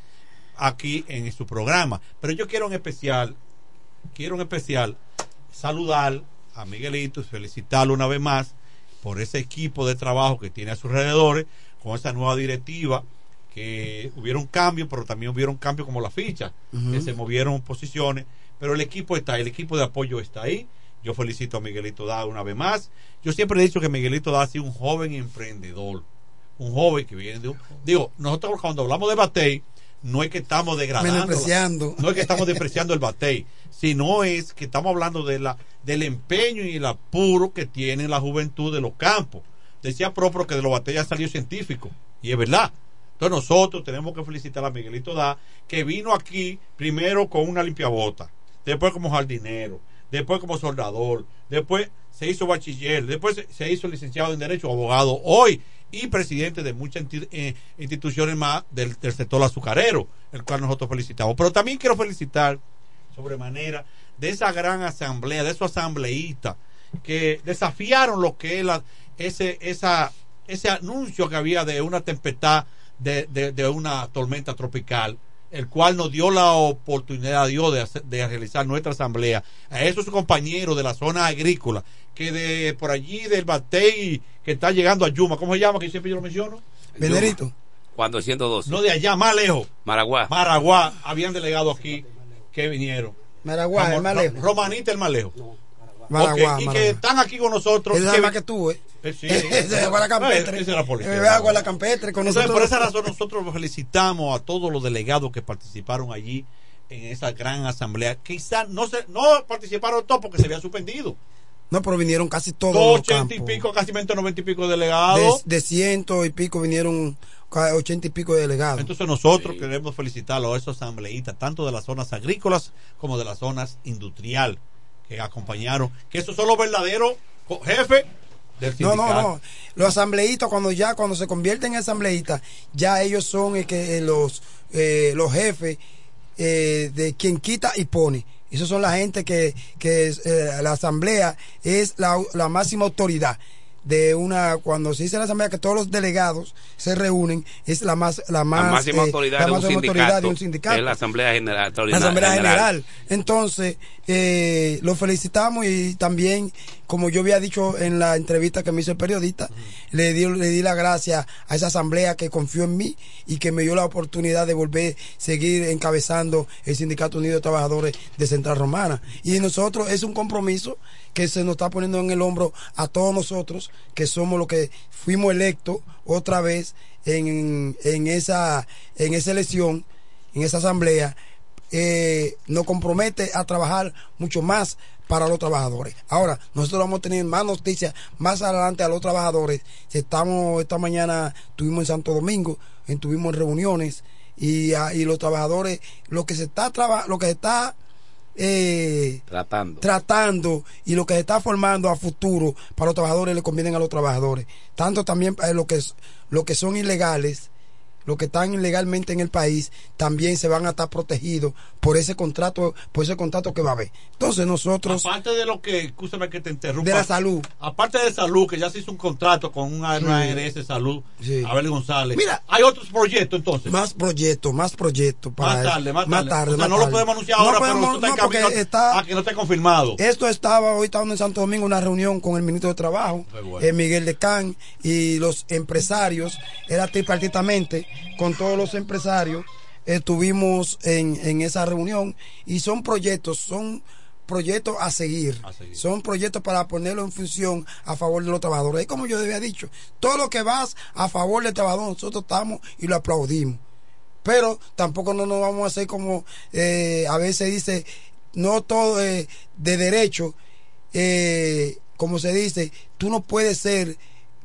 aquí en su programa. Pero yo quiero en especial, quiero en especial saludar a Miguelito y felicitarlo una vez más por ese equipo de trabajo que tiene a sus alrededores, con esa nueva directiva, que hubieron cambios, pero también hubieron cambios como la ficha, que se movieron posiciones, pero el equipo está, el equipo de apoyo está ahí. Yo felicito a Miguelito Da una vez más. Yo siempre he dicho que Miguelito Da ha sido un joven emprendedor, un joven que viene de un... Digo, nosotros cuando hablamos de Batey, no es que estamos degradando. No es que estamos despreciando el Batey, sino es que estamos hablando de la, del empeño y el apuro que tiene la juventud de los campos. Decía propio que de los Batey ya salió científico, y es verdad. Entonces nosotros tenemos que felicitar a Miguelito Da, que vino aquí primero con una limpiabota, después como jardinero, después como soldador, después se hizo bachiller, después se- hizo licenciado en Derecho, abogado, hoy y presidente de muchas eh, instituciones más del, del sector azucarero, el cual nosotros felicitamos. Pero también quiero felicitar sobremanera de esa gran asamblea, de esos asambleístas que desafiaron lo que es ese, ese anuncio que había de una tempestad, de, de- de una tormenta tropical, el cual nos dio la oportunidad dio de, hacer- de realizar nuestra asamblea. A esos compañeros de la zona agrícola, que de por allí del Batey, que está llegando a Yuma, ¿cómo se llama? Que siempre yo lo menciono. Venerito. 412. No de allá, más lejos. Maraguá. Maraguá, habían delegado aquí que vinieron. Maraguá, Vamos, el más lejos. Romanita, el más lejos. Y que están aquí con nosotros. Que- sabe más que tú, ¿eh? Eh, sí. (laughs) Es Campestre. Era policía. Vea, Guala Campestre con Entonces, nosotros. por esa razón nosotros felicitamos a todos los delegados que participaron allí en esa gran asamblea. Quizás no se, no participaron todos porque se había suspendido. No, pero vinieron casi todos Dos ochenta y pico, casi noventa y pico De, delegados. de ciento y pico vinieron ca- ochenta y pico de delegados. Entonces nosotros queremos felicitarlo a esos asambleístas, tanto de las zonas agrícolas como de las zonas industrial, que acompañaron, que esos son los verdaderos jefes del No, sindicato. no, no. Los asambleístas, cuando ya, cuando se convierten en asambleístas, ya ellos son que, eh, los, eh, los jefes eh, de quien quita y pone. Esos son la gente que, que es, eh, la asamblea es la, la máxima autoridad de una cuando se dice la asamblea que todos los delegados se reúnen es la más la más la máxima eh, autoridad, la de, un máxima sindicato, autoridad de un sindicato es la Asamblea General. la Asamblea General. Entonces, eh, lo felicitamos y también, como yo había dicho en la entrevista que me hizo el periodista, le, di, le di la gracia a esa Asamblea que confió en mí y que me dio la oportunidad de volver a seguir encabezando el Sindicato Unido de Trabajadores de Central Romana. Y nosotros es un compromiso que se nos está poniendo en el hombro a todos nosotros, que somos los que fuimos electos otra vez en, en, esa, en esa elección, en esa asamblea, eh, nos compromete a trabajar mucho más para los trabajadores. Ahora, nosotros vamos a tener más noticias más adelante a los trabajadores. Estamos, esta mañana estuvimos en Santo Domingo, estuvimos en reuniones y, ah, y los trabajadores, lo que se está traba, lo que se está eh, tratando. tratando y lo que se está formando a futuro para los trabajadores le convienen a los trabajadores. Tanto también eh, lo que, lo que son ilegales, los que están ilegalmente en el país, también se van a estar protegidos por ese contrato, por ese contrato que va a haber. Entonces nosotros, Aparte de lo que, escúchame que te interrumpa. de la salud, Aparte de salud, que ya se hizo un contrato con una Sí. ARS de salud, Abel González. Mira. hay otros proyectos entonces. más proyectos, más proyectos para Más tarde, más tarde. tarde, O sea, más no lo podemos anunciar No ahora, podemos- pero está no, porque está- a que no esté confirmado. Esto estaba hoy estaba en Santo Domingo una reunión con el ministro de Trabajo, bueno. eh, Miguel Decán y los empresarios, era tripartitamente con todos los empresarios, estuvimos en, en esa reunión y son proyectos, son proyectos a seguir, son proyectos para ponerlo en función a favor de los trabajadores. Es como yo había dicho, todo lo que vas a favor del trabajador, nosotros estamos y lo aplaudimos. Pero tampoco no nos vamos a hacer como eh, a veces dice no todo eh, de derecho eh, como se dice tú no puedes ser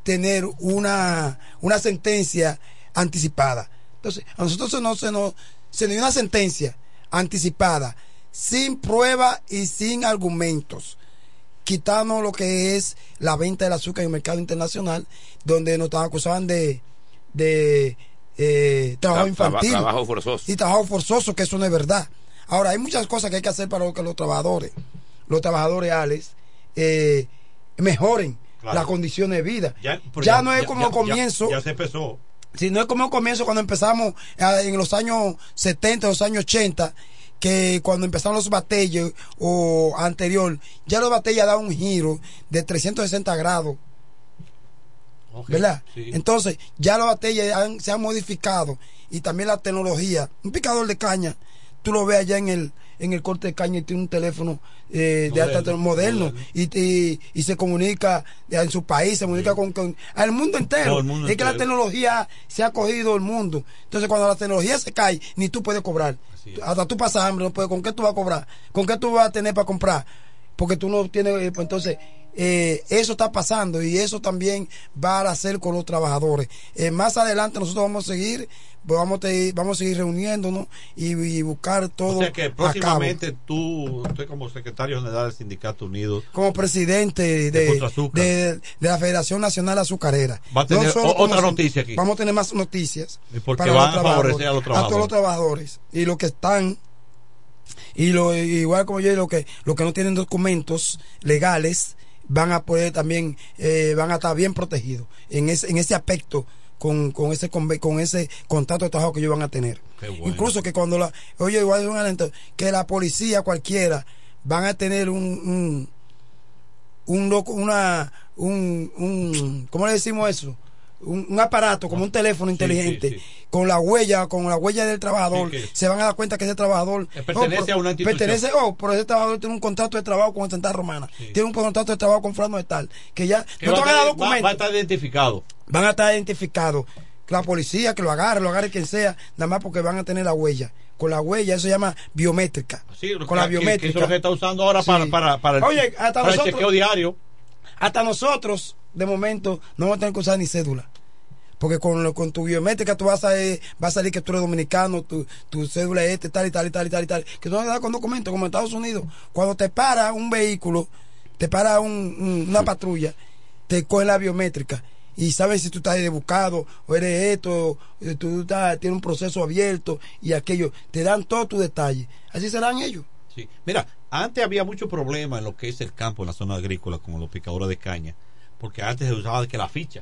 tener una una sentencia anticipada entonces a nosotros se nos se nos se nos dio una sentencia anticipada sin prueba y sin argumentos quitando lo que es la venta del azúcar en el mercado internacional donde nos acusaban de de eh, trabajo Tra- infantil traba- trabajo forzoso. y trabajo forzoso que eso no es verdad ahora hay muchas cosas que hay que hacer para que los trabajadores los trabajadores Alex eh, mejoren Claro. las condiciones de vida Ya, pero ya ya- no es ya- como ya- el comienzo Ya, ya se empezó. Si no es como el comienzo cuando empezamos eh, en los años 70, los años 80, que cuando empezaron los batalles o anterior, ya los batalles daban un giro de 360 grados. ¿Verdad? sí. Entonces, ya los batalles han- se han modificado y también la tecnología. Un picador de caña, tú lo ves allá en el en el corte de caña y tiene un teléfono eh, de alta Moderno, tecno- moderno y, y, y se comunica en su país, se comunica con, con al mundo entero. Todo el mundo es que la tecnología se ha cogido el mundo. Entonces, cuando la tecnología se cae, ni tú puedes cobrar. Hasta tú pasas hambre, no puedes. ¿Con qué tú vas a cobrar? ¿Con qué tú vas a tener para comprar? Porque tú no tienes. eh, pues, entonces, eh, eso está pasando y eso también va a hacer con los trabajadores. Eh, más adelante, nosotros vamos a seguir. pues, Vamos a, te- vamos a seguir reuniéndonos y, y buscar todo. O sea que a próximamente tú, usted como secretario general del Sindicato Unido, como presidente De de, de, de la Federación Nacional Azucarera. Va a tener No solo otra noticia aquí. Vamos a tener más noticias. Porque para van los a trabajadores, favorecer a los todos los trabajadores. Y los que están, y lo igual como yo, lo que, los que no tienen documentos legales, van a poder también, eh, van a estar bien protegidos en ese, en ese aspecto. Con, con ese con ese contrato de trabajo que ellos van a tener incluso que cuando la oye igual un alento, que la policía cualquiera van a tener un, un un loco, una, un, un, ¿cómo le decimos eso? Un, un aparato, como un teléfono inteligente, sí, sí. con la huella, con la huella del trabajador, se van a dar cuenta que ese trabajador pertenece pero- a una institución. Pertenece, oh, pero ese trabajador tiene un contrato de trabajo con Central Romana, tiene un contrato de trabajo con Frano de Tal, que ya que no te van a dar va- documentos va a estar identificado. van a estar identificados. La policía que lo agarre, lo agarre quien sea, nada más porque van a tener la huella. Con la huella, eso se llama biométrica. Sí, con la que- que- biométrica. eso es lo que está usando ahora para, para, para el, Oye, hasta para el chequeo diario. Hasta nosotros, de momento, no vamos a tener que usar ni cédula. Porque con, lo- con tu biométrica tú vas a, eh, va a salir que tú eres dominicano, tu, tu cédula es este, tal y tal y tal y tal y tal. Que tú a dar con documentos, como en Estados Unidos. Cuando te para un vehículo, te para un- un- una patrulla, te coge la biométrica. y saben si tú estás buscado o eres esto, eh, tú estás, tienes un proceso abierto y aquello. Te dan todos tus detalles. Así serán ellos. Sí. Mira, antes había mucho problema en lo que es el campo, en la zona agrícola, con los picadores de caña, porque antes se usaba de que la ficha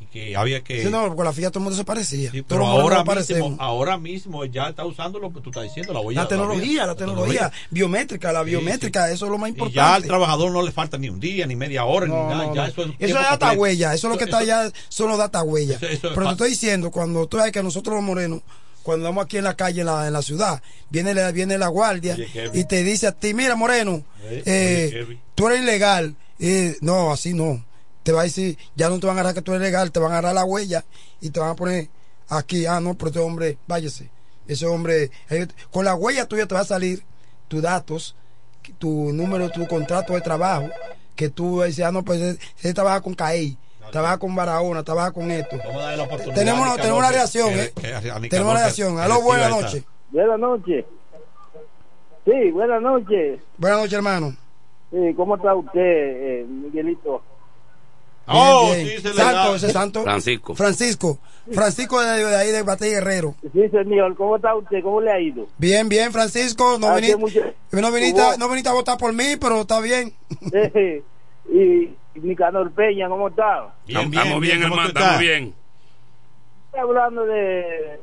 y que había que. Sí, no, con la ficha todo el mundo se parecía. Sí, pero ahora parecemos. mismo, ahora mismo ya está usando lo que tú estás diciendo, la huella. La tecnología, la tecnología biométrica, la Sí, biométrica, eso es lo más Y importante. ya al trabajador no le falta ni un día, ni media hora, No, ni nada. no, ya no. eso es, Eso tiempo es data huella, eso es lo que está allá, son los data huella. Eso- eso es Pero te estoy diciendo, cuando tú sabes que nosotros los morenos, cuando andamos aquí en la calle, en la, en la ciudad, viene la, viene la guardia y te dice a ti, mira moreno, Eh, eh, tú eres ilegal. Eh, no, así no. Te va a decir, ya no te van a agarrar que tú eres legal, te van a agarrar la huella y te van a poner aquí, ah, no, pero este hombre, váyase. Ese hombre, eh, con la huella tuya te va a salir tus datos, tu número, tu contrato de trabajo, que tú dices, ah, no, pues él, él trabaja con CAEI, trabaja con Barahona, trabaja con esto. Vamos a darle la oportunidad Tenemos, a una- Nicanor tenemos una reacción, que- ¿eh? Tenemos una reacción. que Aló, buenas noches. Buenas noches. Sí, buenas noches. Buenas noches, hermano. Sí, ¿cómo está usted, eh, Miguelito? Oh, Bien, bien. sí, se le Santo, da. ese santo. Francisco. Francisco. Francisco de, de ahí de Batey Guerrero. Sí, señor, ¿cómo está usted? ¿Cómo le ha ido? Bien, bien, Francisco. No Hace viniste, mucho- no, viniste, Hubo- no viniste a votar por mí, pero está bien. (laughs) y Nicanor Peña, ¿cómo está? Estamos estamos bien, hermano, estamos bien. Estoy hablando de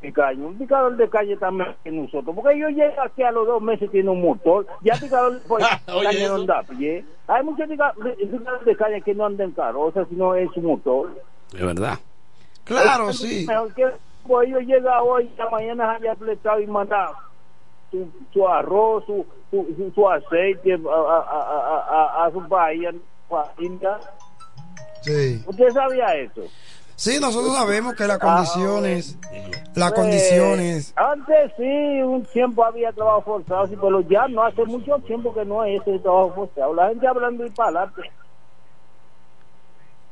picaño, un picador de calle también que nosotros, porque yo llego aquí a los dos meses tiene un motor, ya picador pues, calle no anda a pie. Hay muchos pica- picadores de calle que no andan en carroza, sino es su motor. Es verdad. Claro, Es sí. Mejor que pues yo llega hoy, ya mañana haya apretado y mandado su, su arroz, su, su, su- su aceite a, a, a, a, a su país, a su familia. Sí. ¿Usted sabía eso? Sí, nosotros sabemos que las Ah, condiciones, las Pues, condiciones. Antes sí, un tiempo había trabajo forzado, sí, pero ya no hace mucho tiempo que no hay ese trabajo forzado. La gente hablando y para adelante.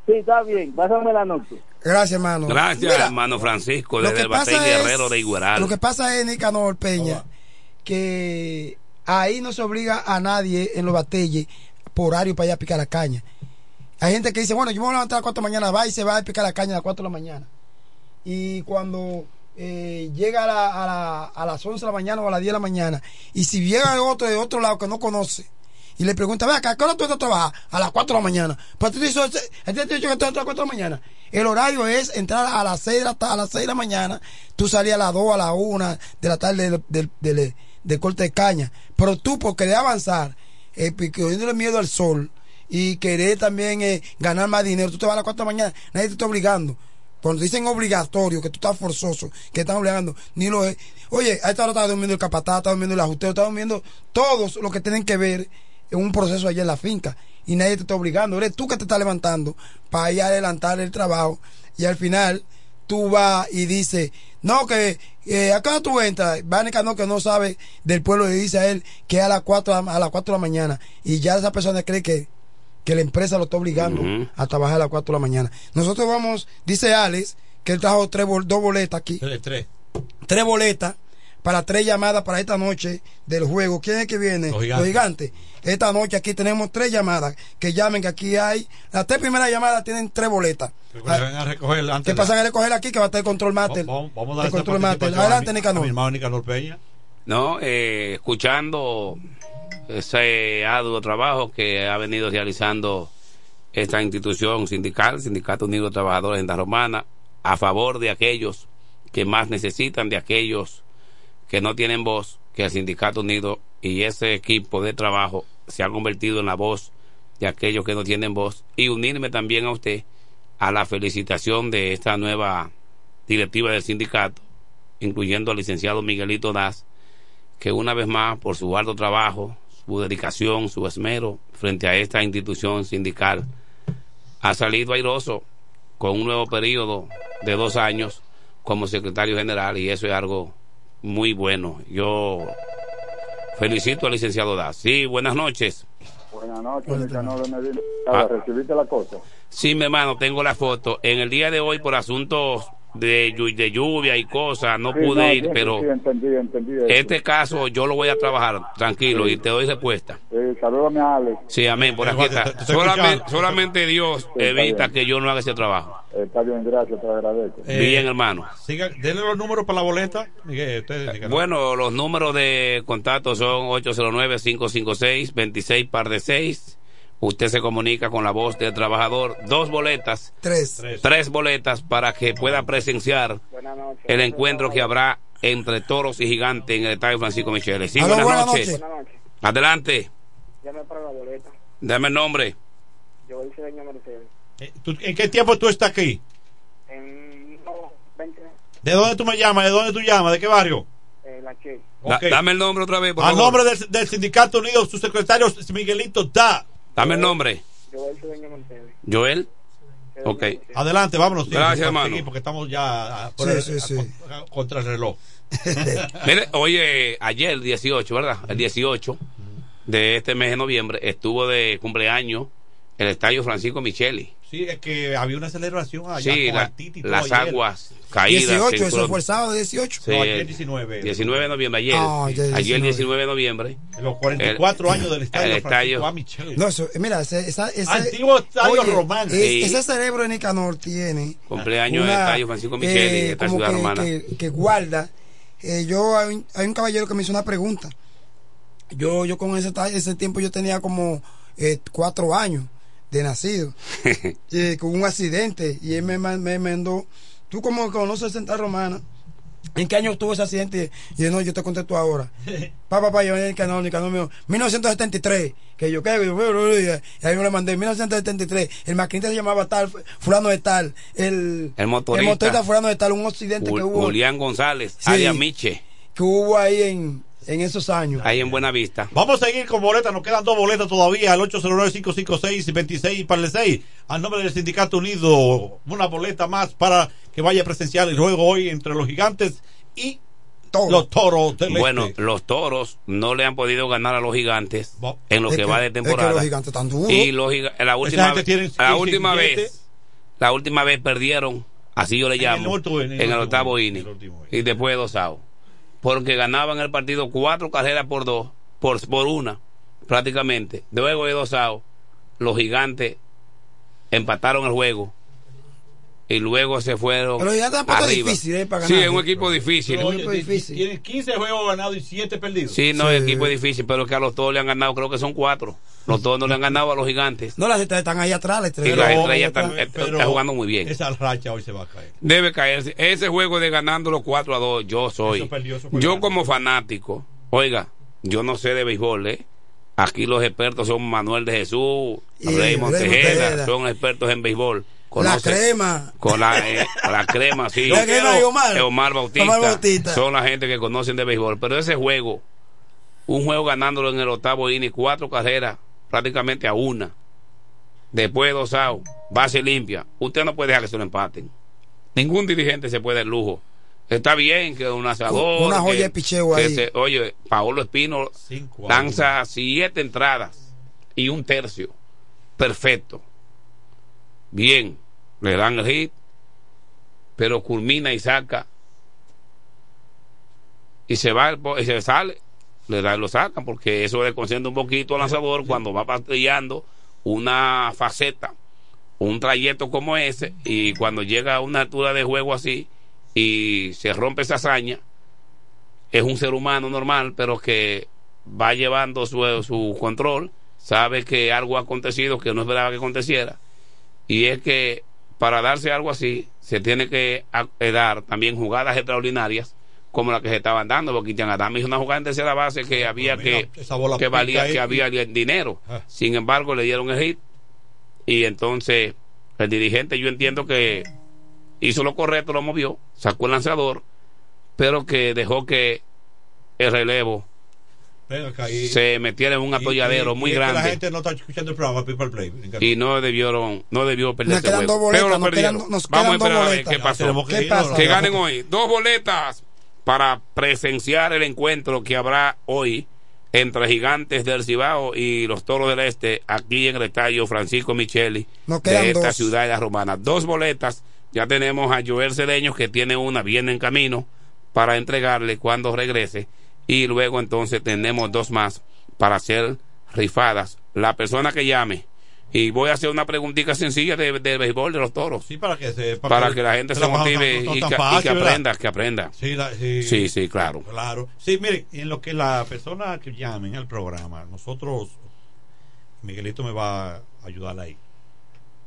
Sí, está bien, pásame la noche. Gracias, hermano. Gracias, Mira, hermano Francisco, lo desde que el Batey pasa es- Guerrero de Iguaral. Lo que pasa es, Nicanor Peña, que ahí no se obliga a nadie en los batalles por horario para ir a picar la caña. Hay gente que dice, bueno, yo me voy a levantar a las 4 de la mañana, va y se va a picar la caña a las 4 de la mañana. Y cuando eh, llega a, la- a, la- a las 11 de la mañana o a las 10 de la mañana, y si llega otro de otro lado que no conoce, y le pregunta, ve acá, ¿a qué hora tú estás a trabajar? A las 4 de la mañana. Pues tú dices, ¿a ti te he dicho que entras a las 4 de la mañana? El horario es entrar a las 6 de la, a las 6 de la mañana, tú salías a las 2, a las 1 de la tarde del, del, del- corte de caña. Pero tú, por querer avanzar, eh, teniéndole miedo al sol, y querer también eh, ganar más dinero, tú te vas a las 4 de la mañana, nadie te está obligando. Cuando dicen obligatorio, que tú estás forzoso, que están obligando, ni lo es. Oye, a esta hora está durmiendo el capataz, está durmiendo el ajustero, está durmiendo todos los que tienen que ver en un proceso allá en la finca. Y nadie te está obligando. Eres tú que te estás levantando para ir a adelantar el trabajo. Y al final, tú vas y dices, no, que eh, acá tú entras. Va no que no sabe del pueblo y dice a él que a las 4 a las 4 de la mañana. Y ya esa persona cree que que la empresa lo está obligando Ujú. a trabajar a las 4 de la mañana. Nosotros vamos, dice Alex, que él trajo tres, bol- dos boletas aquí, Tres, tres. tres boletas para tres llamadas para esta noche del juego. ¿Quién es que viene? Los gigantes. Esta noche aquí tenemos tres llamadas. Que llamen, que aquí hay. Las tres primeras llamadas tienen tres boletas. Que vayan a recoger antes ¿Qué de- pasan a recoger aquí? Que va a estar el control master. Vamos, vamos a dar El control master. participación Adelante, a mi- Nicanor. a mi hermano Nicanor Peña. No, eh, escuchando ese arduo trabajo que ha venido realizando esta institución sindical, Sindicato Unido de Trabajadores en la Romana, a favor de aquellos que más necesitan, de aquellos que no tienen voz, que el Sindicato Unido y ese equipo de trabajo se ha convertido en la voz de aquellos que no tienen voz. Y unirme también a usted a la felicitación de esta nueva directiva del sindicato, incluyendo al licenciado Miguelito Das, que una vez más, por su arduo trabajo, su dedicación, su esmero frente a esta institución sindical, ha salido airoso con un nuevo periodo de dos años como secretario general y eso es algo muy bueno. Yo felicito al licenciado Das. Sí, buenas noches. Buenas noches, de Medina. Ah. ¿Recibiste la cosa? Sí, mi hermano, tengo la foto. En el día de hoy, por asuntos de, de lluvia y cosas, no Sí, pude no, ir, sí, pero Sí, entendí, entendí. eso. este caso yo lo voy a trabajar tranquilo y te doy respuesta. Eh, salúdame a Alex. Sí, amén, por aquí está. Solamente, Dios evita que yo no haga ese trabajo. Eh, está bien, gracias, te agradezco. Bien, hermano. Siga, denle los números para la boleta. Miguel, ustedes díganos. Bueno, los números de contacto son 809-556-26 par de 6. Usted se comunica con la voz del trabajador. Dos boletas. Tres. Tres boletas para que pueda presenciar el encuentro que habrá entre toros y gigantes en el estadio Francisco Michele. Sí, buenas, buenas noches. noches. Adelante. Llame para la boleta. Dame el nombre. Yo hice daño a Mercedes. Eh, ¿tú- ¿En qué tiempo tú estás aquí? En no, 20, ¿De dónde tú me llamas? ¿De dónde tú llamas? ¿De qué barrio? eh, la che. Da- dame el nombre otra vez, por A favor. nombre del, del Sindicato Unido, su secretario Miguelito Da. Dame el nombre. Daño a Mercedes. Joel. Ok. Adelante, vámonos. Gracias, hermano. Porque estamos ya por Sí, el- sí, sí. a- contra el reloj. (laughs) Mire, oye, ayer, el 18, ¿verdad? El 18 de este mes de noviembre estuvo de cumpleaños el estadio Francisco Micheli. Sí, es que había una celebración allá Sí, con la- las ayer. aguas caídas. 18, en eso fue el sábado 18. Sí, No, ayer el 19. 19 de noviembre, ayer. Ah, ayer ayer 19. 19 de noviembre. Los 44 años del estadio el. Micheli. No, eso, mira, ese, esa, ese, Antiguo estadio romano. es- Sí. Ese cerebro de Nicanor tiene Cumpleaños del estadio Francisco Micheli eh, en esta como ciudad que, romana. que- que guarda. Eh, yo hay un, hay un caballero que me hizo una pregunta. Yo yo con ese ese tiempo yo tenía como eh, cuatro años de nacido (laughs) eh, con un accidente y él me, me mandó. Tú como conoces Santa Romana. ¿En qué año tuvo ese accidente? Y yo, no, yo te contesto ahora. (laughs) Papá, papá, yo en el canal, el canal mío, 1973, que yo qué, y ahí yo le mandé, 1973, el maquinista se llamaba tal, fulano de tal, el, El motorista. fulano de tal, un accidente que hubo, Julián González, Sí. alias Miche, que hubo ahí en, en esos años. ahí en Buena Vista. Vamos a seguir con boletas, nos quedan dos boletas todavía, al 809-556-26 para el 6. Al nombre del Sindicato Unido, una boleta más para que vaya a presenciar el juego hoy entre los gigantes y los toros del Bueno, este. los toros no le han podido ganar a los gigantes Bo- en lo Es que, que- va de es que temporada. los gigantes están duros. Y los la última, vez, tiene la 15 última vez, la última vez perdieron, así yo le En llamo, el otro- en el en el octavo inning, el y después de dos outs, porque ganaban el partido cuatro carreras por dos, por, por una, prácticamente. Luego de dos outs, los gigantes empataron el juego. Y luego se fueron. Pero ya tampoco arriba. difícil, ¿eh? para Sí, ganar. es un equipo difícil. Oye, difícil. Tienen 15 juegos ganados y 7 perdidos. Sí, no, el equipo es difícil, pero que a los todos le han ganado, creo que son cuatro. Los todos no le han ganado a los gigantes. No, las estrellas están ahí atrás, las Y estrellas. las están ahí estrellas atrás. están, está- pero- está jugando muy bien. Esa racha hoy se va a caer. Debe caerse. Ese juego de ganando los 4 a 2, yo soy. Eso perdió, eso fue Yo como fanático, oiga, yo no sé de béisbol, ¿eh? Aquí los expertos son Manuel de Jesús, Y Raymond Raymond Tejeda, Tejeda. son expertos en béisbol. La Conocen- crema. Con la, eh, la crema, sí. La crema de Omar. Omar Bautista. Omar Bautista. Son la gente que conocen de béisbol. Pero ese juego, un juego ganándolo en el octavo inning, cuatro carreras, prácticamente a una. Después de dos outs, base limpia. Usted no puede dejar que se lo empaten. Ningún dirigente se puede dar lujo. Está bien que un asador. Una joya que- de picheo ahí. se- oye, Paolo Espino Cinco lanza siete entradas y un tercio. Perfecto. Bien, le dan el hit, pero culmina y saca. Y se va, y se sale, le dan, lo sacan, porque eso le concede un poquito al lanzador cuando va patrullando una faceta, un trayecto como ese, y cuando llega a una altura de juego así y se rompe esa hazaña, es un ser humano normal, pero que va llevando su, su control, sabe que algo ha acontecido que no esperaba que aconteciera, y es que para darse algo así se tiene que eh, dar también jugadas extraordinarias como la que se estaban dando, porque Cristian Adame hizo una jugada en tercera base que había mira, que, que valía que había dinero. Ah. Sin embargo, le dieron el hit y entonces el dirigente yo entiendo que hizo lo correcto, lo movió, sacó el lanzador, pero que dejó que el relevo acá, y- se metiera en un atolladero y- muy y es que La grande gente no está escuchando el programa People Play. y no debieron no debió perder quedan juego. boletas, pero lo nos quedan- perdieron nos vamos a esperar a ver qué pasó Tenemos que ¿Qué irnos, pasa? que ¿no? ganen hoy dos boletas para presenciar el encuentro que habrá hoy entre Gigantes del Cibao y los Toros del Este, aquí en el estadio Francisco Micheli de esta dos. ciudad de la romana. Dos boletas, ya tenemos a Joel Cedeño que tiene una, viene en camino para entregarle cuando regrese. Y luego entonces tenemos dos más para hacer rifadas. La persona que llame. Y voy a hacer una preguntita sencilla de, de béisbol de los toros. Sí, para que se Para que la gente se motive no- no y, que, aprenda, que aprenda. Sí, la- sí. sí, sí, claro. Claro. Sí, mire, en lo que la persona que llamen al programa, nosotros, Miguelito me va a ayudar ahí.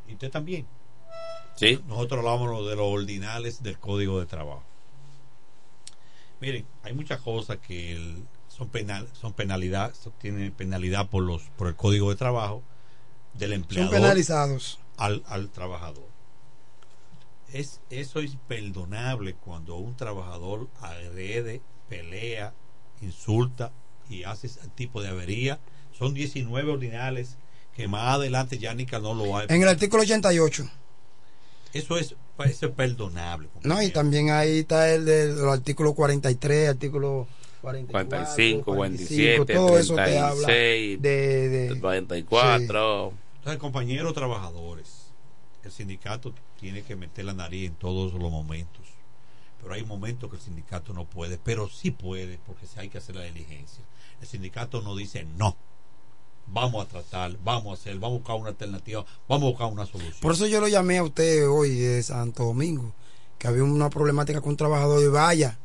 Y usted también. Sí. Nosotros hablamos de los ordinales del Código de Trabajo. Miren, hay muchas cosas que el- son penal, son penalidad, son- tienen penalidad por los por el Código de Trabajo del Son empleador penalizados. al, al trabajador. Es, eso es perdonable cuando un trabajador agrede, pelea, insulta y hace ese tipo de avería. Son 19 ordinales que más adelante ya no lo hay. En el artículo 88. Eso es, eso es perdonable. No, y también ahí está el del artículo 43, artículo 44, 45, 47, todo eso te habla 36, de, de 44. Entonces, compañeros trabajadores, el sindicato tiene que meter la nariz en todos los momentos. Pero hay momentos que el sindicato no puede, pero sí puede, porque sí hay que hacer la diligencia. El sindicato no dice no. Vamos a tratar, vamos a hacer, vamos a buscar una alternativa, vamos a buscar una solución. Por eso yo lo llamé a usted hoy de Santo Domingo, que había una problemática con un trabajador y vaya,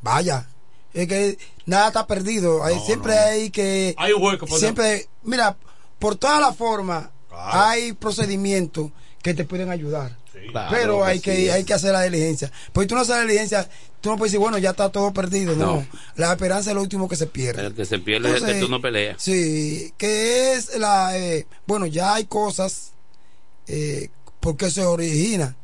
vaya. Es que nada está perdido. Hay- No, siempre no. hay que... Hay un hueco, Siempre, mira, por todas las formas Claro. hay procedimientos que te pueden ayudar. Claro Pero hay que, hay que hacer la diligencia. Porque tú no haces la diligencia, tú no puedes decir, bueno, ya está todo perdido. No. No. La esperanza es lo último que se pierde. El que se pierde es el que Entonces, tú no peleas. Sí, que es la. eh, bueno, ya hay cosas. Eh, porque se origina.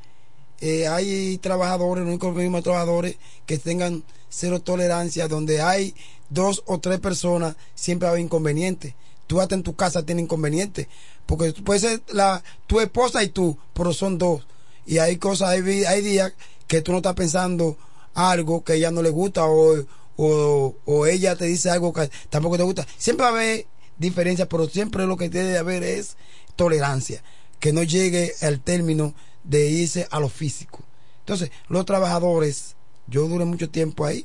Eh, hay trabajadores, los únicos mismos trabajadores que tengan cero tolerancia, donde hay dos o tres personas, siempre hay inconvenientes. Tú hasta en tu casa tienes inconvenientes. Porque tú puedes ser la, tu esposa y tú, pero son dos. Y hay cosas, hay, hay días que tú no estás pensando algo que ella no le gusta o, o, ella te dice algo que tampoco te gusta. Siempre va a haber diferencias, pero siempre lo que debe de haber es tolerancia. Que no llegue al término de irse a lo físico. Entonces, los trabajadores, yo duré mucho tiempo ahí.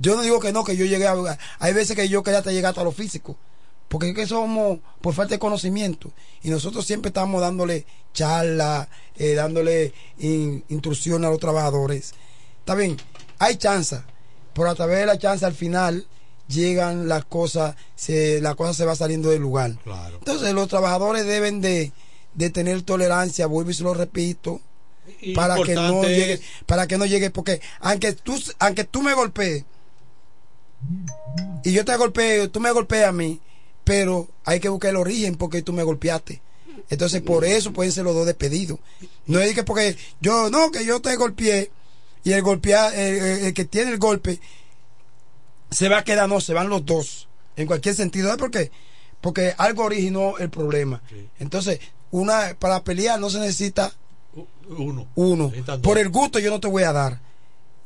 Yo no digo que no, que yo llegué a... Hay veces que yo quería hasta llegar hasta lo físico. Porque es que somos por falta de conocimiento. Y nosotros siempre estamos dándole charla, eh, dándole in- instrucción a los trabajadores. Está bien, hay chance. Pero a través de la chance al final llegan las cosas, se, la cosa se va saliendo del lugar. Claro. Entonces los trabajadores deben de, de tener tolerancia, vuelvo y se lo repito, para que no llegue, para que no llegue, porque aunque tú, aunque tú me golpees y yo te golpeo, tú me golpeas a mí, pero hay que buscar el origen porque tú me golpeaste. Entonces por eso pueden ser los dos despedidos. No es que porque yo, no, que yo te golpeé y el golpea, el, el- que tiene el golpe se va a quedar, no, se van los dos, en cualquier sentido. ¿Sabes por qué? Porque algo originó el problema. Entonces, una para pelear no se necesita uno. uno. Por el gusto yo no te voy a dar.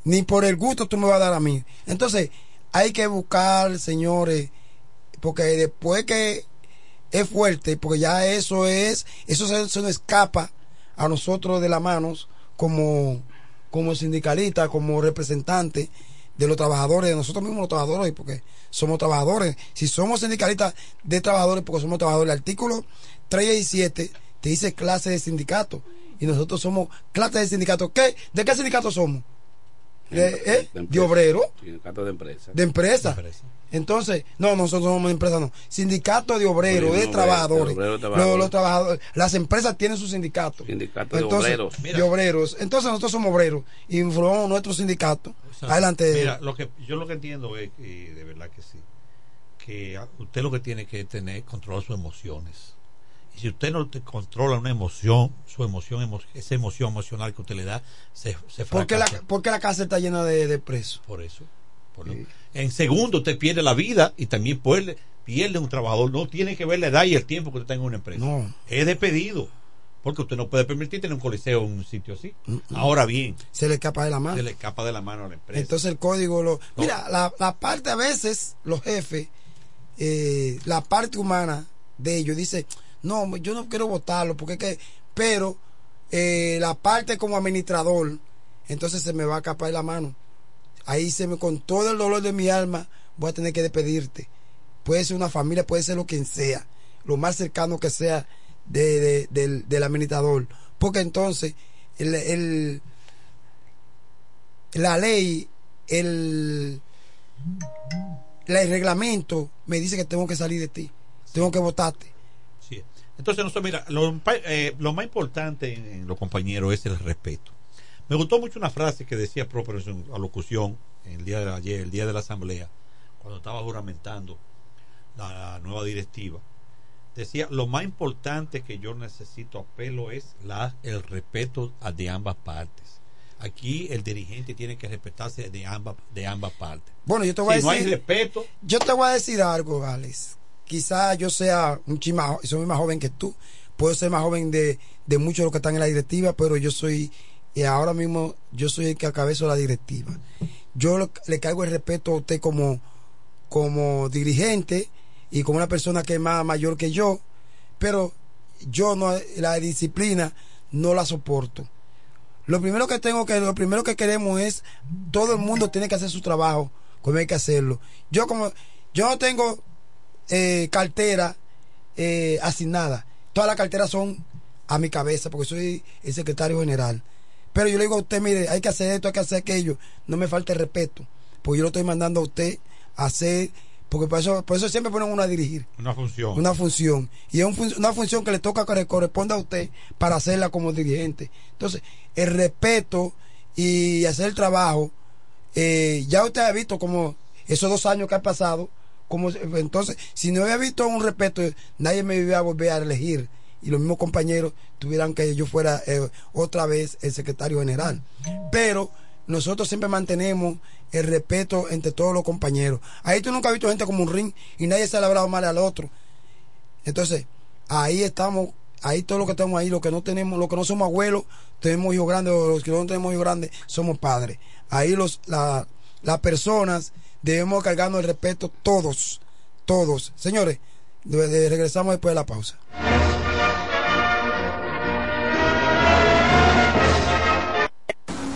Ni por el gusto tú me vas a dar a mí. Entonces, hay que buscar, señores, porque después que es fuerte, porque ya eso es, eso se, se nos escapa a nosotros de las manos como, como sindicalistas, como representantes de los trabajadores, de nosotros mismos los trabajadores, porque somos trabajadores. Si somos sindicalistas de trabajadores, porque somos trabajadores, el artículo 37 te dice clase de sindicato. Y nosotros somos clase de sindicato. ¿Qué? ¿De qué sindicato somos? De, ¿eh? de obrero, Sindicato de empresa. de empresa. Entonces, no, nosotros somos empresa, no. Sindicato de obreros, Obrero, de trabajadores. de obrero, Los, trabajadores. los trabajadores. Las empresas tienen su sindicato. Sindicato de Entonces, obreros. de obreros. Entonces nosotros somos obreros y formamos nuestro sindicato. Adelante. Mira, lo que, yo lo que entiendo es que, de verdad que sí, que usted lo que tiene que tener controlar sus emociones. Y si usted no te controla una emoción, su emoción, emo- esa emoción emocional que usted le da, se, se ¿Por qué la, fracasa. por qué la cárcel está llena de, de presos? Por eso. En segundo, usted pierde la vida y también pierde, pierde un trabajador. No tiene que ver la edad y el tiempo que usted tenga en una empresa. No. Es despedido. Porque usted no puede permitir tener un coliseo en un sitio así. Ahora bien, Se le escapa de la mano. se le escapa de la mano a la empresa. Entonces el código lo... Mira, la, la parte a veces, los jefes, eh, la parte humana de ellos. Dice, no, yo no quiero votarlo, porque es que, pero eh, la parte como administrador, entonces se me va a escapar la mano. Ahí se me, con todo el dolor de mi alma, voy a tener que despedirte. Puede ser una familia, puede ser lo que sea, lo más cercano que sea de, de- del, del administrador. Porque entonces, el, el- la ley, el, el reglamento me dice que tengo que salir de ti, tengo que votarte. Sí. Entonces, nosotros, mira, lo, eh, más importante en, en los compañeros es el respeto. Me gustó mucho una frase que decía propio en su alocución el día de ayer, el día de la asamblea, cuando estaba juramentando la, nueva directiva. Decía, lo más importante que yo necesito apelo es la, el respeto a- de ambas partes. Aquí el dirigente tiene que respetarse de ambas, de ambas partes. Bueno, yo te voy si a no hay decir, respeto, yo te voy a decir algo, Alex. Quizá yo sea un chima, soy más joven que tú, puedo ser más joven de, de muchos de los que están en la directiva, pero yo soy, y ahora mismo yo soy el que acabezo la directiva. Yo le, caigo el respeto a usted como, como dirigente y como una persona que es más mayor que yo, pero yo no, la disciplina no la soporto. Lo primero que tengo que, lo primero que queremos es, todo el mundo tiene que hacer su trabajo, como hay que hacerlo. Yo como, yo no tengo eh, cartera eh, asignada. Todas las carteras son a mi cabeza, porque soy el secretario general. Pero yo le digo a usted, mire, hay que hacer esto, hay que hacer aquello. No me falte respeto, porque yo lo estoy mandando a usted a hacer, porque por eso, por eso siempre ponen uno a dirigir. Una función. una función. Y es un una función que le toca que le corresponde a usted para hacerla como dirigente. Entonces el respeto y hacer el trabajo eh, ya usted ha visto como esos dos años que han pasado como entonces si no había visto un respeto nadie me iba a volver a elegir y los mismos compañeros tuvieran que yo fuera eh, otra vez el secretario general pero nosotros siempre mantenemos el respeto entre todos los compañeros. Ahí tú nunca has visto gente como un ring y nadie se ha hablado mal al otro. Entonces, ahí estamos, ahí todos los que estamos ahí, los que no tenemos, los que no somos abuelos, tenemos hijos grandes, o los que no tenemos hijos grandes, somos padres. Ahí los, la- las personas debemos cargarnos el respeto todos, todos. Señores, regresamos después de la pausa.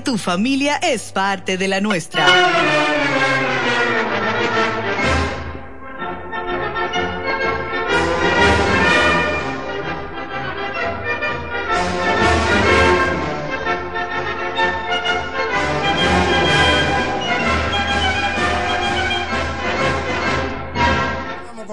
tu familia es parte de la nuestra.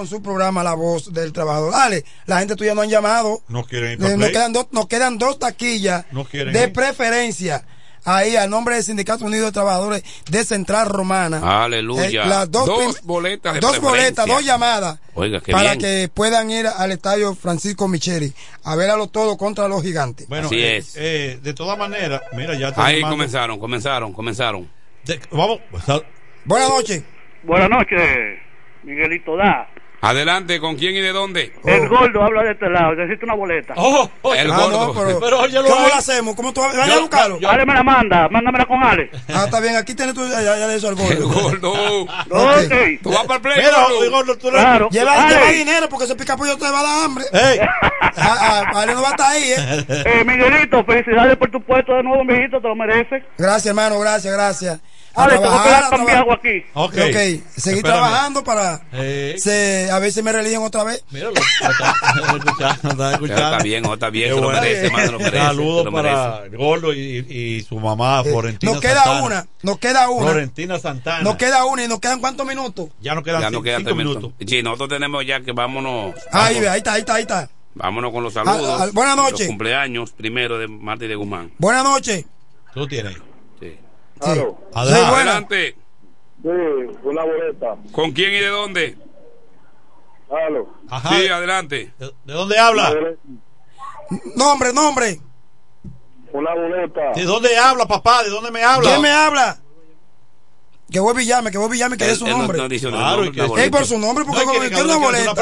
Con su programa La Voz del Trabajador. Dale, la gente tuya no han llamado. no quieren ir Eh, para nos, play. quedan dos, nos quedan dos taquillas No quieren de ir. preferencia. Ahí, al nombre del Sindicato Unido de Trabajadores de Central Romana. Aleluya. Eh, las dos, boletas de Dos boletas, dos llamadas. Oiga, qué para bien. que puedan ir al estadio Francisco Micheli a ver a los todos contra los gigantes. Bueno, Así eh, es. eh, de todas maneras, mira, ya está Ahí llamando- comenzaron, comenzaron, comenzaron. De- vamos. Buenas noches. Buenas noches, Miguelito Da. Adelante, ¿con quién y de dónde? El gordo habla de este lado, necesito una boleta. Oh, El Ah, gordo. no, pero, Pero óyelo ¿cómo lo hacemos? ¿Cómo tú vas a Yo- buscarlo? Ale me la manda, mándamela con Ale. Ah, está bien, aquí tienes tú ya, ya de eso al El gordo. gordo. (laughs) Ok. Tú vas para el play, Mira, gordo? gordo, tú Claro. Lleva, Ale. lleva dinero porque ese picapollo te va a dar hambre. Ey. (laughs) Ah, ah, Ale no va a estar ahí, ¿eh? Eh, Miguelito, felicidades por tu puesto de nuevo, mijito, te lo mereces. Gracias, hermano, gracias, gracias. A Ale, tengo que trabajar, dar a trabajar. aquí. Ok. Ok, seguir Espérame. trabajando para Eh. se, a ver si me religen otra vez. Míralo, está, está escuchando, está escuchando. Está bien, está bien, Qué se lo bueno. merece, lo merece. Saludos para Gordo y, y su mamá, Florentina Eh, Nos queda Santana. una, nos queda una. Florentina Santana. Nos queda una y nos quedan cuántos minutos. ya nos quedan Ya no cinco, queda cinco tres minutos. minutos. Sí, nosotros tenemos ya que vámonos. Ahí, ahí está, ahí está, ahí está. Vámonos con los saludos. Ah, ah, buenas noches. Los cumpleaños primero de Marta y de Guzmán. Buenas noches. Tú tienes. Sí. Sí. Adelante. Adelante. Sí, una boleta. ¿Con quién y de dónde? Halo. Sí, adelante. ¿De dónde habla? Nombre, nombre. Una boleta. ¿De dónde habla, papá? ¿De dónde me habla? ¿Quién me habla? Que vuelva y llame, que vuelva y llame, que es su nombre. no dice Claro, Ey, por su nombre, porque No, quiero una boleta.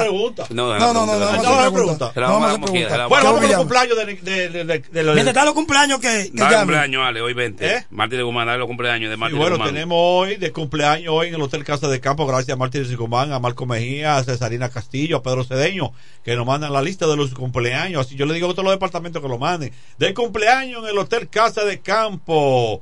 No, No, no, no, no, No, no, no, pregunta. Bueno, vamos con los cumpleaños de, de, de, de- de los- Mientras está los cumpleaños, que, Dale cumpleaños, Ale, hoy 20. ¿Eh? Martín de Guzmán, dale los cumpleaños de Martín bueno, de Guzmán. tenemos hoy de cumpleaños hoy en el Hotel Casa de Campo, gracias a Martín Sicomán, a Marco Mejía, a Cesarina Castillo, a Pedro Cedeño, que nos mandan la lista de los cumpleaños. Así yo le digo a todos los departamentos que lo manden. De cumpleaños en el Hotel Casa de Campo, eh,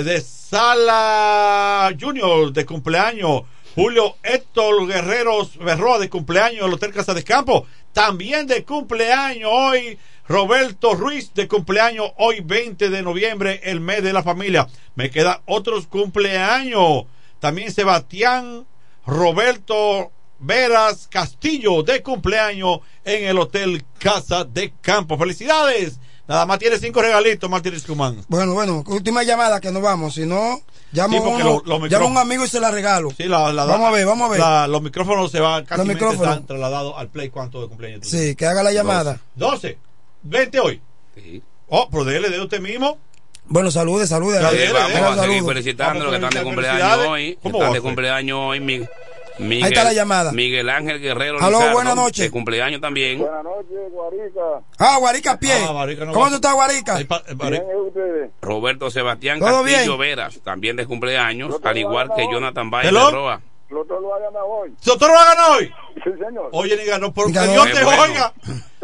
de Sala Junior, de cumpleaños. Julio Héctor Guerreros Berroa de cumpleaños el Hotel Casa de Campo. También de cumpleaños hoy Roberto Ruiz de cumpleaños hoy 20 de noviembre, el mes de la familia. Me quedan otros cumpleaños. También Sebastián Roberto Veras Castillo de cumpleaños en el Hotel Casa de Campo. Felicidades. Nada más tiene cinco regalitos, Martín Escumán. Bueno, bueno, última llamada que nos vamos. Si no, llamo, Sí, uno, lo- los llamo a un amigo y se la regalo. Sí, la, la- vamos a ver, vamos a ver. la- los micrófonos se van casi Los micrófonos. están trasladados al play. ¿Cuánto de cumpleaños? tú Sí, que haga la llamada. 12. 20 hoy. Oh, pero dele de usted mismo. Bueno, salude, salude. Sí, vamos dele, a seguir Vamos los que están de cumpleaños hoy. que ¿Cómo están de cumpleaños hoy. Mi- Miguel, Ahí está la llamada. Miguel Ángel Guerrero Aló, Lizardo, buenas noches. De cumpleaños también. Buenas noches, Guarica. Ah, Guarica pie. Ah, Guarica no ¿Cómo tú estás, Guarica? Pa- Bien, ¿y ustedes? Roberto Sebastián ¿Todo Castillo bien? Veras, también de cumpleaños, al igual que hoy. Jonathan Hello? de Roa. Lo hagan hoy. ¿Doctor lo hagan hoy? Sí, señor. Oye, ni ganó por Ni que ganó. Dios te bueno. oiga.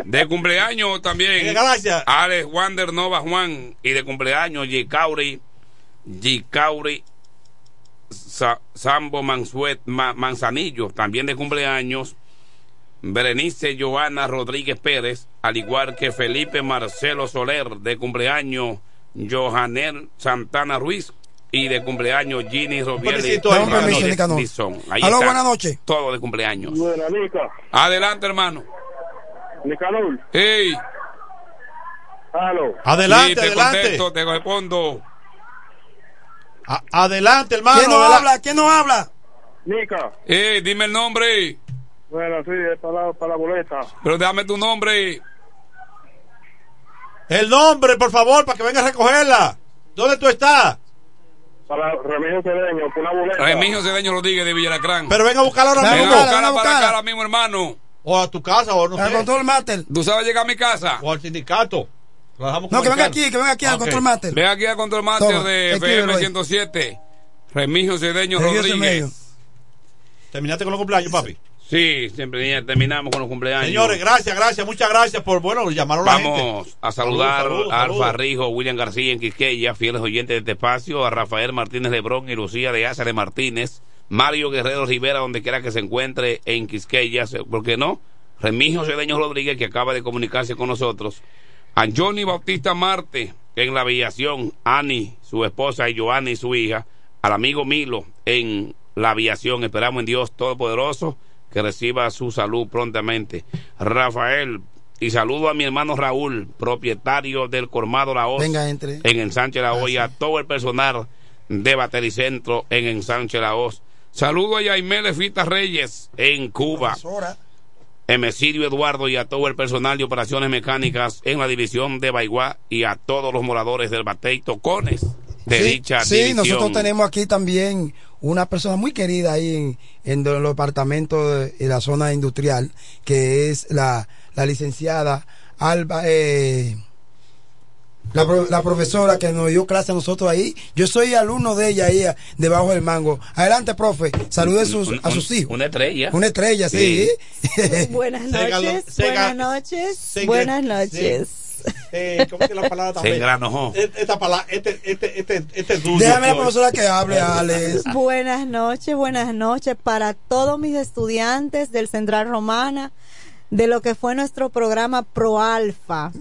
De cumpleaños también. Eh, Gracias. Alex Wander Nova Juan. Y de cumpleaños Gicauri. Gicauri Sa- Sambo Mansuet, Ma- Manzanillo. También de cumpleaños. Berenice Joana Rodríguez Pérez. Al igual que Felipe Marcelo Soler. De cumpleaños Johanel Santana Ruiz. Y de cumpleaños Ginny. Ahí Aló, buenas noches. Todo de cumpleaños. Buena, Nica. Adelante, hermano. Nicanor. Hey. Halo. Adelante, Sí, te adelante. contesto, te respondo. A- adelante, hermano. ¿Quién no adela- habla? ¿Quién no habla? Nica. Eh, dime el nombre. Bueno, sí, es para la, para la boleta. Pero dame tu nombre. El nombre, por favor, para que venga a recogerla. ¿Dónde tú estás? Para Remigio Cedeño, por una boleta. Remigio Cedeño Rodríguez de Villaracrán. Pero venga a buscarla ahora a Venga, mismo. buscarla, a para acá ahora mismo, hermano. O a tu casa, o no Al sé. control master. ¿Tú sabes llegar a mi casa? O al sindicato. No, que venga aquí, que venga aquí al Ok. control master. Ve aquí al control master Toma, de FM ahí. 107. Remigio Cedeño. Rodríguez. Terminaste con los cumpleaños, papi. Sí, siempre ya terminamos con los cumpleaños. Señores, gracias, gracias, muchas gracias por, bueno, llamaron a la gente. Vamos a saludar Saludos, saludos, a saludos. Alfa Rijo, William García en Quisqueya, fieles oyentes de este espacio, a Rafael Martínez Lebrón y Lucía de Ázares Martínez, Mario Guerrero Rivera, donde quiera que se encuentre en Quisqueya, ¿por qué no? Remigio Cedeño Rodríguez, que acaba de comunicarse con nosotros, a Johnny Bautista Marte en la aviación, Ani, su esposa, y Joanny, su hija, al amigo Milo en la aviación, esperamos en Dios Todopoderoso que reciba su salud prontamente. Rafael, y saludo a mi hermano Raúl, propietario del Colmado La Hoz Venga, entre. en Ensanche La Hoya, a todo el personal de Batericentro en Ensanche La Hoz. Saludo a Yaimé Lefita Reyes en Cuba. Profesora. Emesidio Eduardo y a todo el personal de operaciones mecánicas en la división de Baigua y a todos los moradores del Batey Tocones de sí, dicha sí, división. nosotros tenemos aquí también una persona muy querida ahí en, en los departamentos de, de la zona industrial, que es la, la licenciada Alba, eh, la, pro- la profesora que nos dio clase a nosotros ahí. Yo soy alumno de ella ahí debajo del mango. Adelante, profe. Salude a sus, Un- a sus hijos. Una estrella. Una estrella, sí. (laughs) Buenas noches, sega- buenas noches, buenas noches. Eh, ¿Cómo es que la palabra también? engranojó. Esta palabra, este, este, este, este es dulce. Déjame la profesora que hable, Alex. Buenas noches, buenas noches para todos mis estudiantes del Central Romana, de lo que fue nuestro programa Pro Alfa.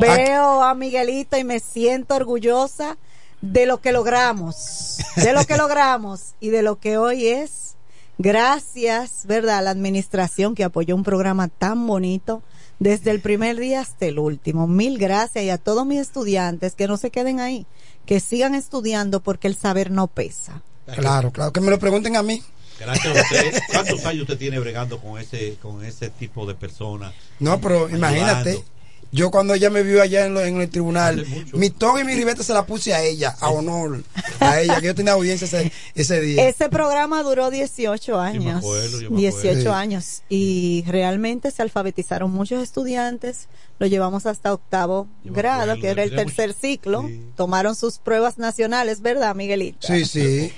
Veo a Miguelito y me siento orgullosa de lo que logramos, de lo que (laughs) logramos y de lo que hoy es. Gracias, ¿verdad? A la administración que apoyó un programa tan bonito desde el primer día hasta el último. Mil gracias y a todos mis estudiantes que no se queden ahí, que sigan estudiando porque el saber no pesa. Claro, claro, que me lo pregunten a mí. Gracias a usted. ¿Cuántos años usted tiene bregando con ese, con ese tipo de personas? No, pero imagínate. Yo cuando ella me vio allá en, lo- en el tribunal, mi toga y mi ribete se la puse a ella, a honor, a ella, que yo tenía audiencia ese, ese día. Ese programa duró 18 años. acuerdo, yo me 18 acuerdo. Sí. años. Y realmente se alfabetizaron muchos estudiantes. Lo llevamos hasta octavo grado, que era el tercer ciclo. Tomaron sus pruebas nacionales, ¿verdad, Miguelito? Sí, sí.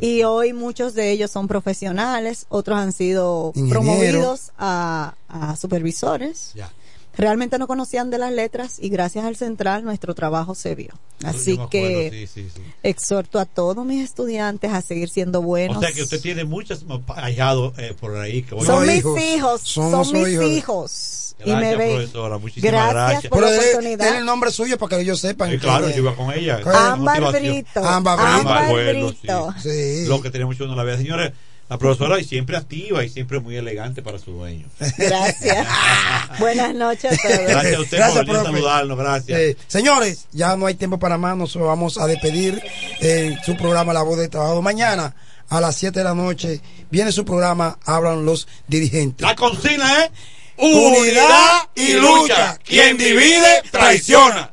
Y hoy muchos de ellos son profesionales, otros han sido Ingeniero. promovidos a, a supervisores. Ya. Realmente no conocían de las letras y gracias al central nuestro trabajo se vio. Así me que sí, sí, sí. exhorto a todos mis estudiantes a seguir siendo buenos. O sea que usted tiene muchos hallados eh, por ahí. Que voy a- son mis hijos, son mis hijos. hijos. y Gracias, me ven. profesora. Muchísimas Gracias, gracias. por la Pero dé- oportunidad. dé el nombre suyo para que ellos sepan. Sí, claro, yo iba con ella. Ámbar. Brito. Ámbar Brito. sí. Lo que tenía mucho en la vida. Señores, la profesora y siempre activa y siempre muy elegante para su dueño. Gracias. (laughs) Buenas noches a todos. Gracias a usted Gracias, por venir a profe. saludarnos. Gracias. Eh, señores, ya no hay tiempo para más, nos vamos a despedir en su programa La Voz de Trabajo. Mañana a las 7 de la noche viene su programa Hablan los dirigentes. La consigna es Unidad y lucha. Quien divide, traiciona.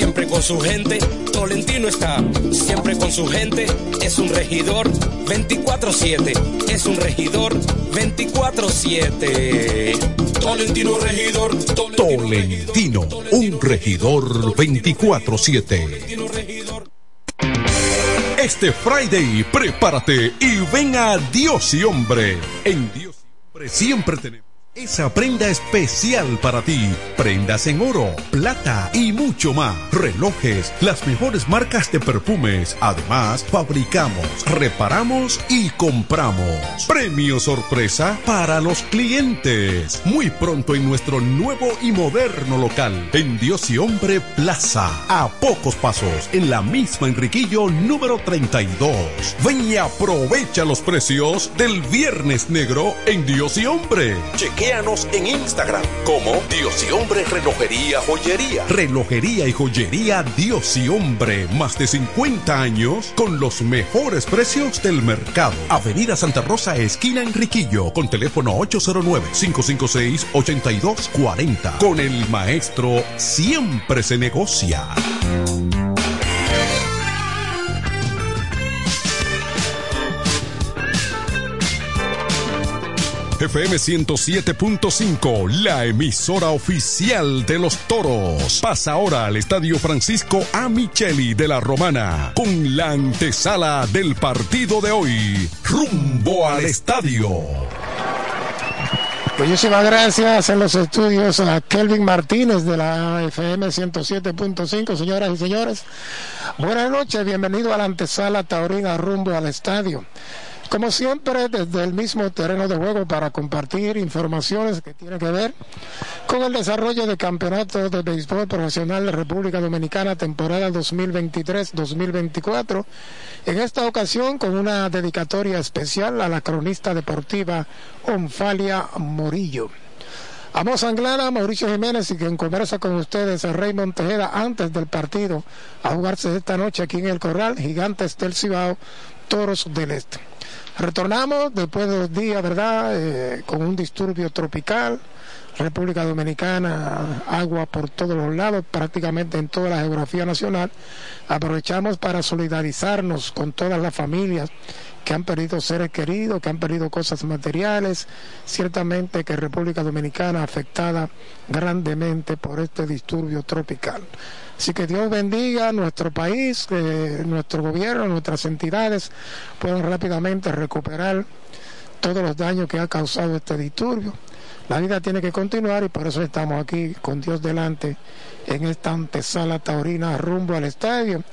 siempre con su gente, Tolentino está siempre con su gente, es un regidor 24-7, es un regidor 24-7. Tolentino regidor, Tolentino, un regidor 24-7. Este Friday, prepárate y ven a Dios y Hombre. En Dios y Hombre siempre tenemos esa prenda especial para ti. Prendas en oro, plata y mucho más. Relojes, las mejores marcas de perfumes. Además, fabricamos, reparamos y compramos. Premio sorpresa para los clientes. Muy pronto en nuestro nuevo y moderno local. En Dios y Hombre Plaza. A pocos pasos. En la misma Enriquillo número 32. Ven y aprovecha los precios del Viernes Negro en Dios y Hombre. En Instagram como Dios y Hombre Relojería Joyería. Relojería y Joyería Dios y Hombre. Más de 50 años con los mejores precios del mercado. Avenida Santa Rosa, esquina Enriquillo. Con teléfono 809-556-8240. Con el maestro siempre se negocia. FM 107.5, la emisora oficial de los toros. Pasa ahora al Estadio Francisco A. Micheli de la Romana con la antesala del partido de hoy. Rumbo al estadio. Muchísimas gracias en los estudios a Kelvin Martínez de la FM 107.5, señoras y señores. Buenas noches, bienvenido a la antesala taurina rumbo al estadio. Como siempre, desde el mismo terreno de juego para compartir informaciones que tienen que ver con el desarrollo del campeonato de béisbol profesional de República Dominicana temporada 2023-2024. En esta ocasión con una dedicatoria especial a la cronista deportiva Onfalia Morillo. Amos Anglana, Mauricio Jiménez y quien conversa con ustedes Raymond Tejeda antes del partido a jugarse esta noche aquí en el Corral, Gigantes del Cibao, Toros del Este. Retornamos después de dos días, ¿verdad? Eh, con un disturbio tropical. República Dominicana, agua por todos los lados, prácticamente en toda la geografía nacional. Aprovechamos para solidarizarnos con todas las familias que han perdido seres queridos, que han perdido cosas materiales. Ciertamente que República Dominicana afectada grandemente por este disturbio tropical. Así que Dios bendiga nuestro país, que nuestro gobierno, nuestras entidades puedan rápidamente recuperar todos los daños que ha causado este disturbio. La vida tiene que continuar y por eso estamos aquí con Dios delante en esta antesala taurina rumbo al estadio,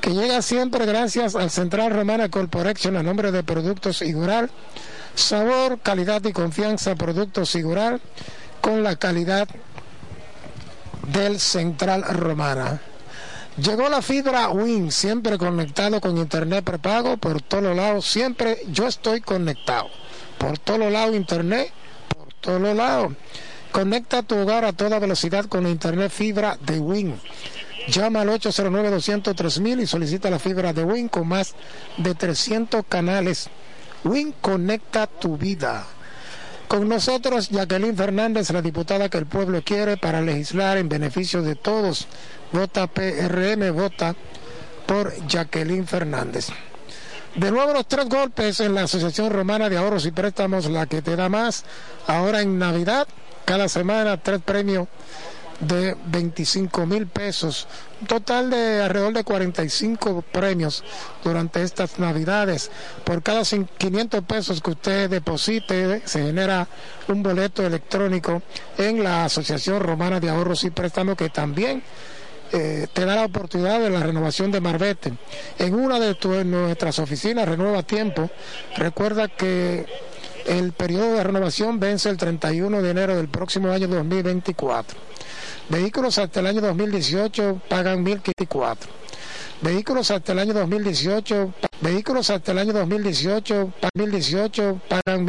que llega siempre gracias al Central Romana Corporation a nombre de Productos Igural. Sabor, calidad y confianza, Productos Igural, con la calidad del Central Romana. Llegó la fibra Win, siempre conectado con internet prepago por todos lados. Siempre yo estoy conectado. Por todos lados internet, por todos lados. Conecta tu hogar a toda velocidad con internet fibra de Win. Llama al 809-203 y solicita la fibra de Win con más de 300 canales. Win conecta tu vida. Con nosotros, Jacqueline Fernández, la diputada que el pueblo quiere para legislar en beneficio de todos. Vota PRM, vota por Jacqueline Fernández. De nuevo los tres golpes en la Asociación Romana de Ahorros y Préstamos, la que te da más. Ahora en Navidad, cada semana tres premios de 25 mil pesos, un total de alrededor de 45 premios durante estas navidades. Por cada 500 pesos que usted deposite, se genera un boleto electrónico en la Asociación Romana de Ahorros y Préstamos que también eh, te da la oportunidad de la renovación de Marbete. En una de nuestras oficinas, Renueva Tiempo, recuerda que el periodo de renovación vence el 31 de enero del próximo año 2024. Vehículos hasta el año 2018 pagan 1.054. Vehículos hasta el año 2018, vehículos hasta el año 2018, 2018 pagan 1.000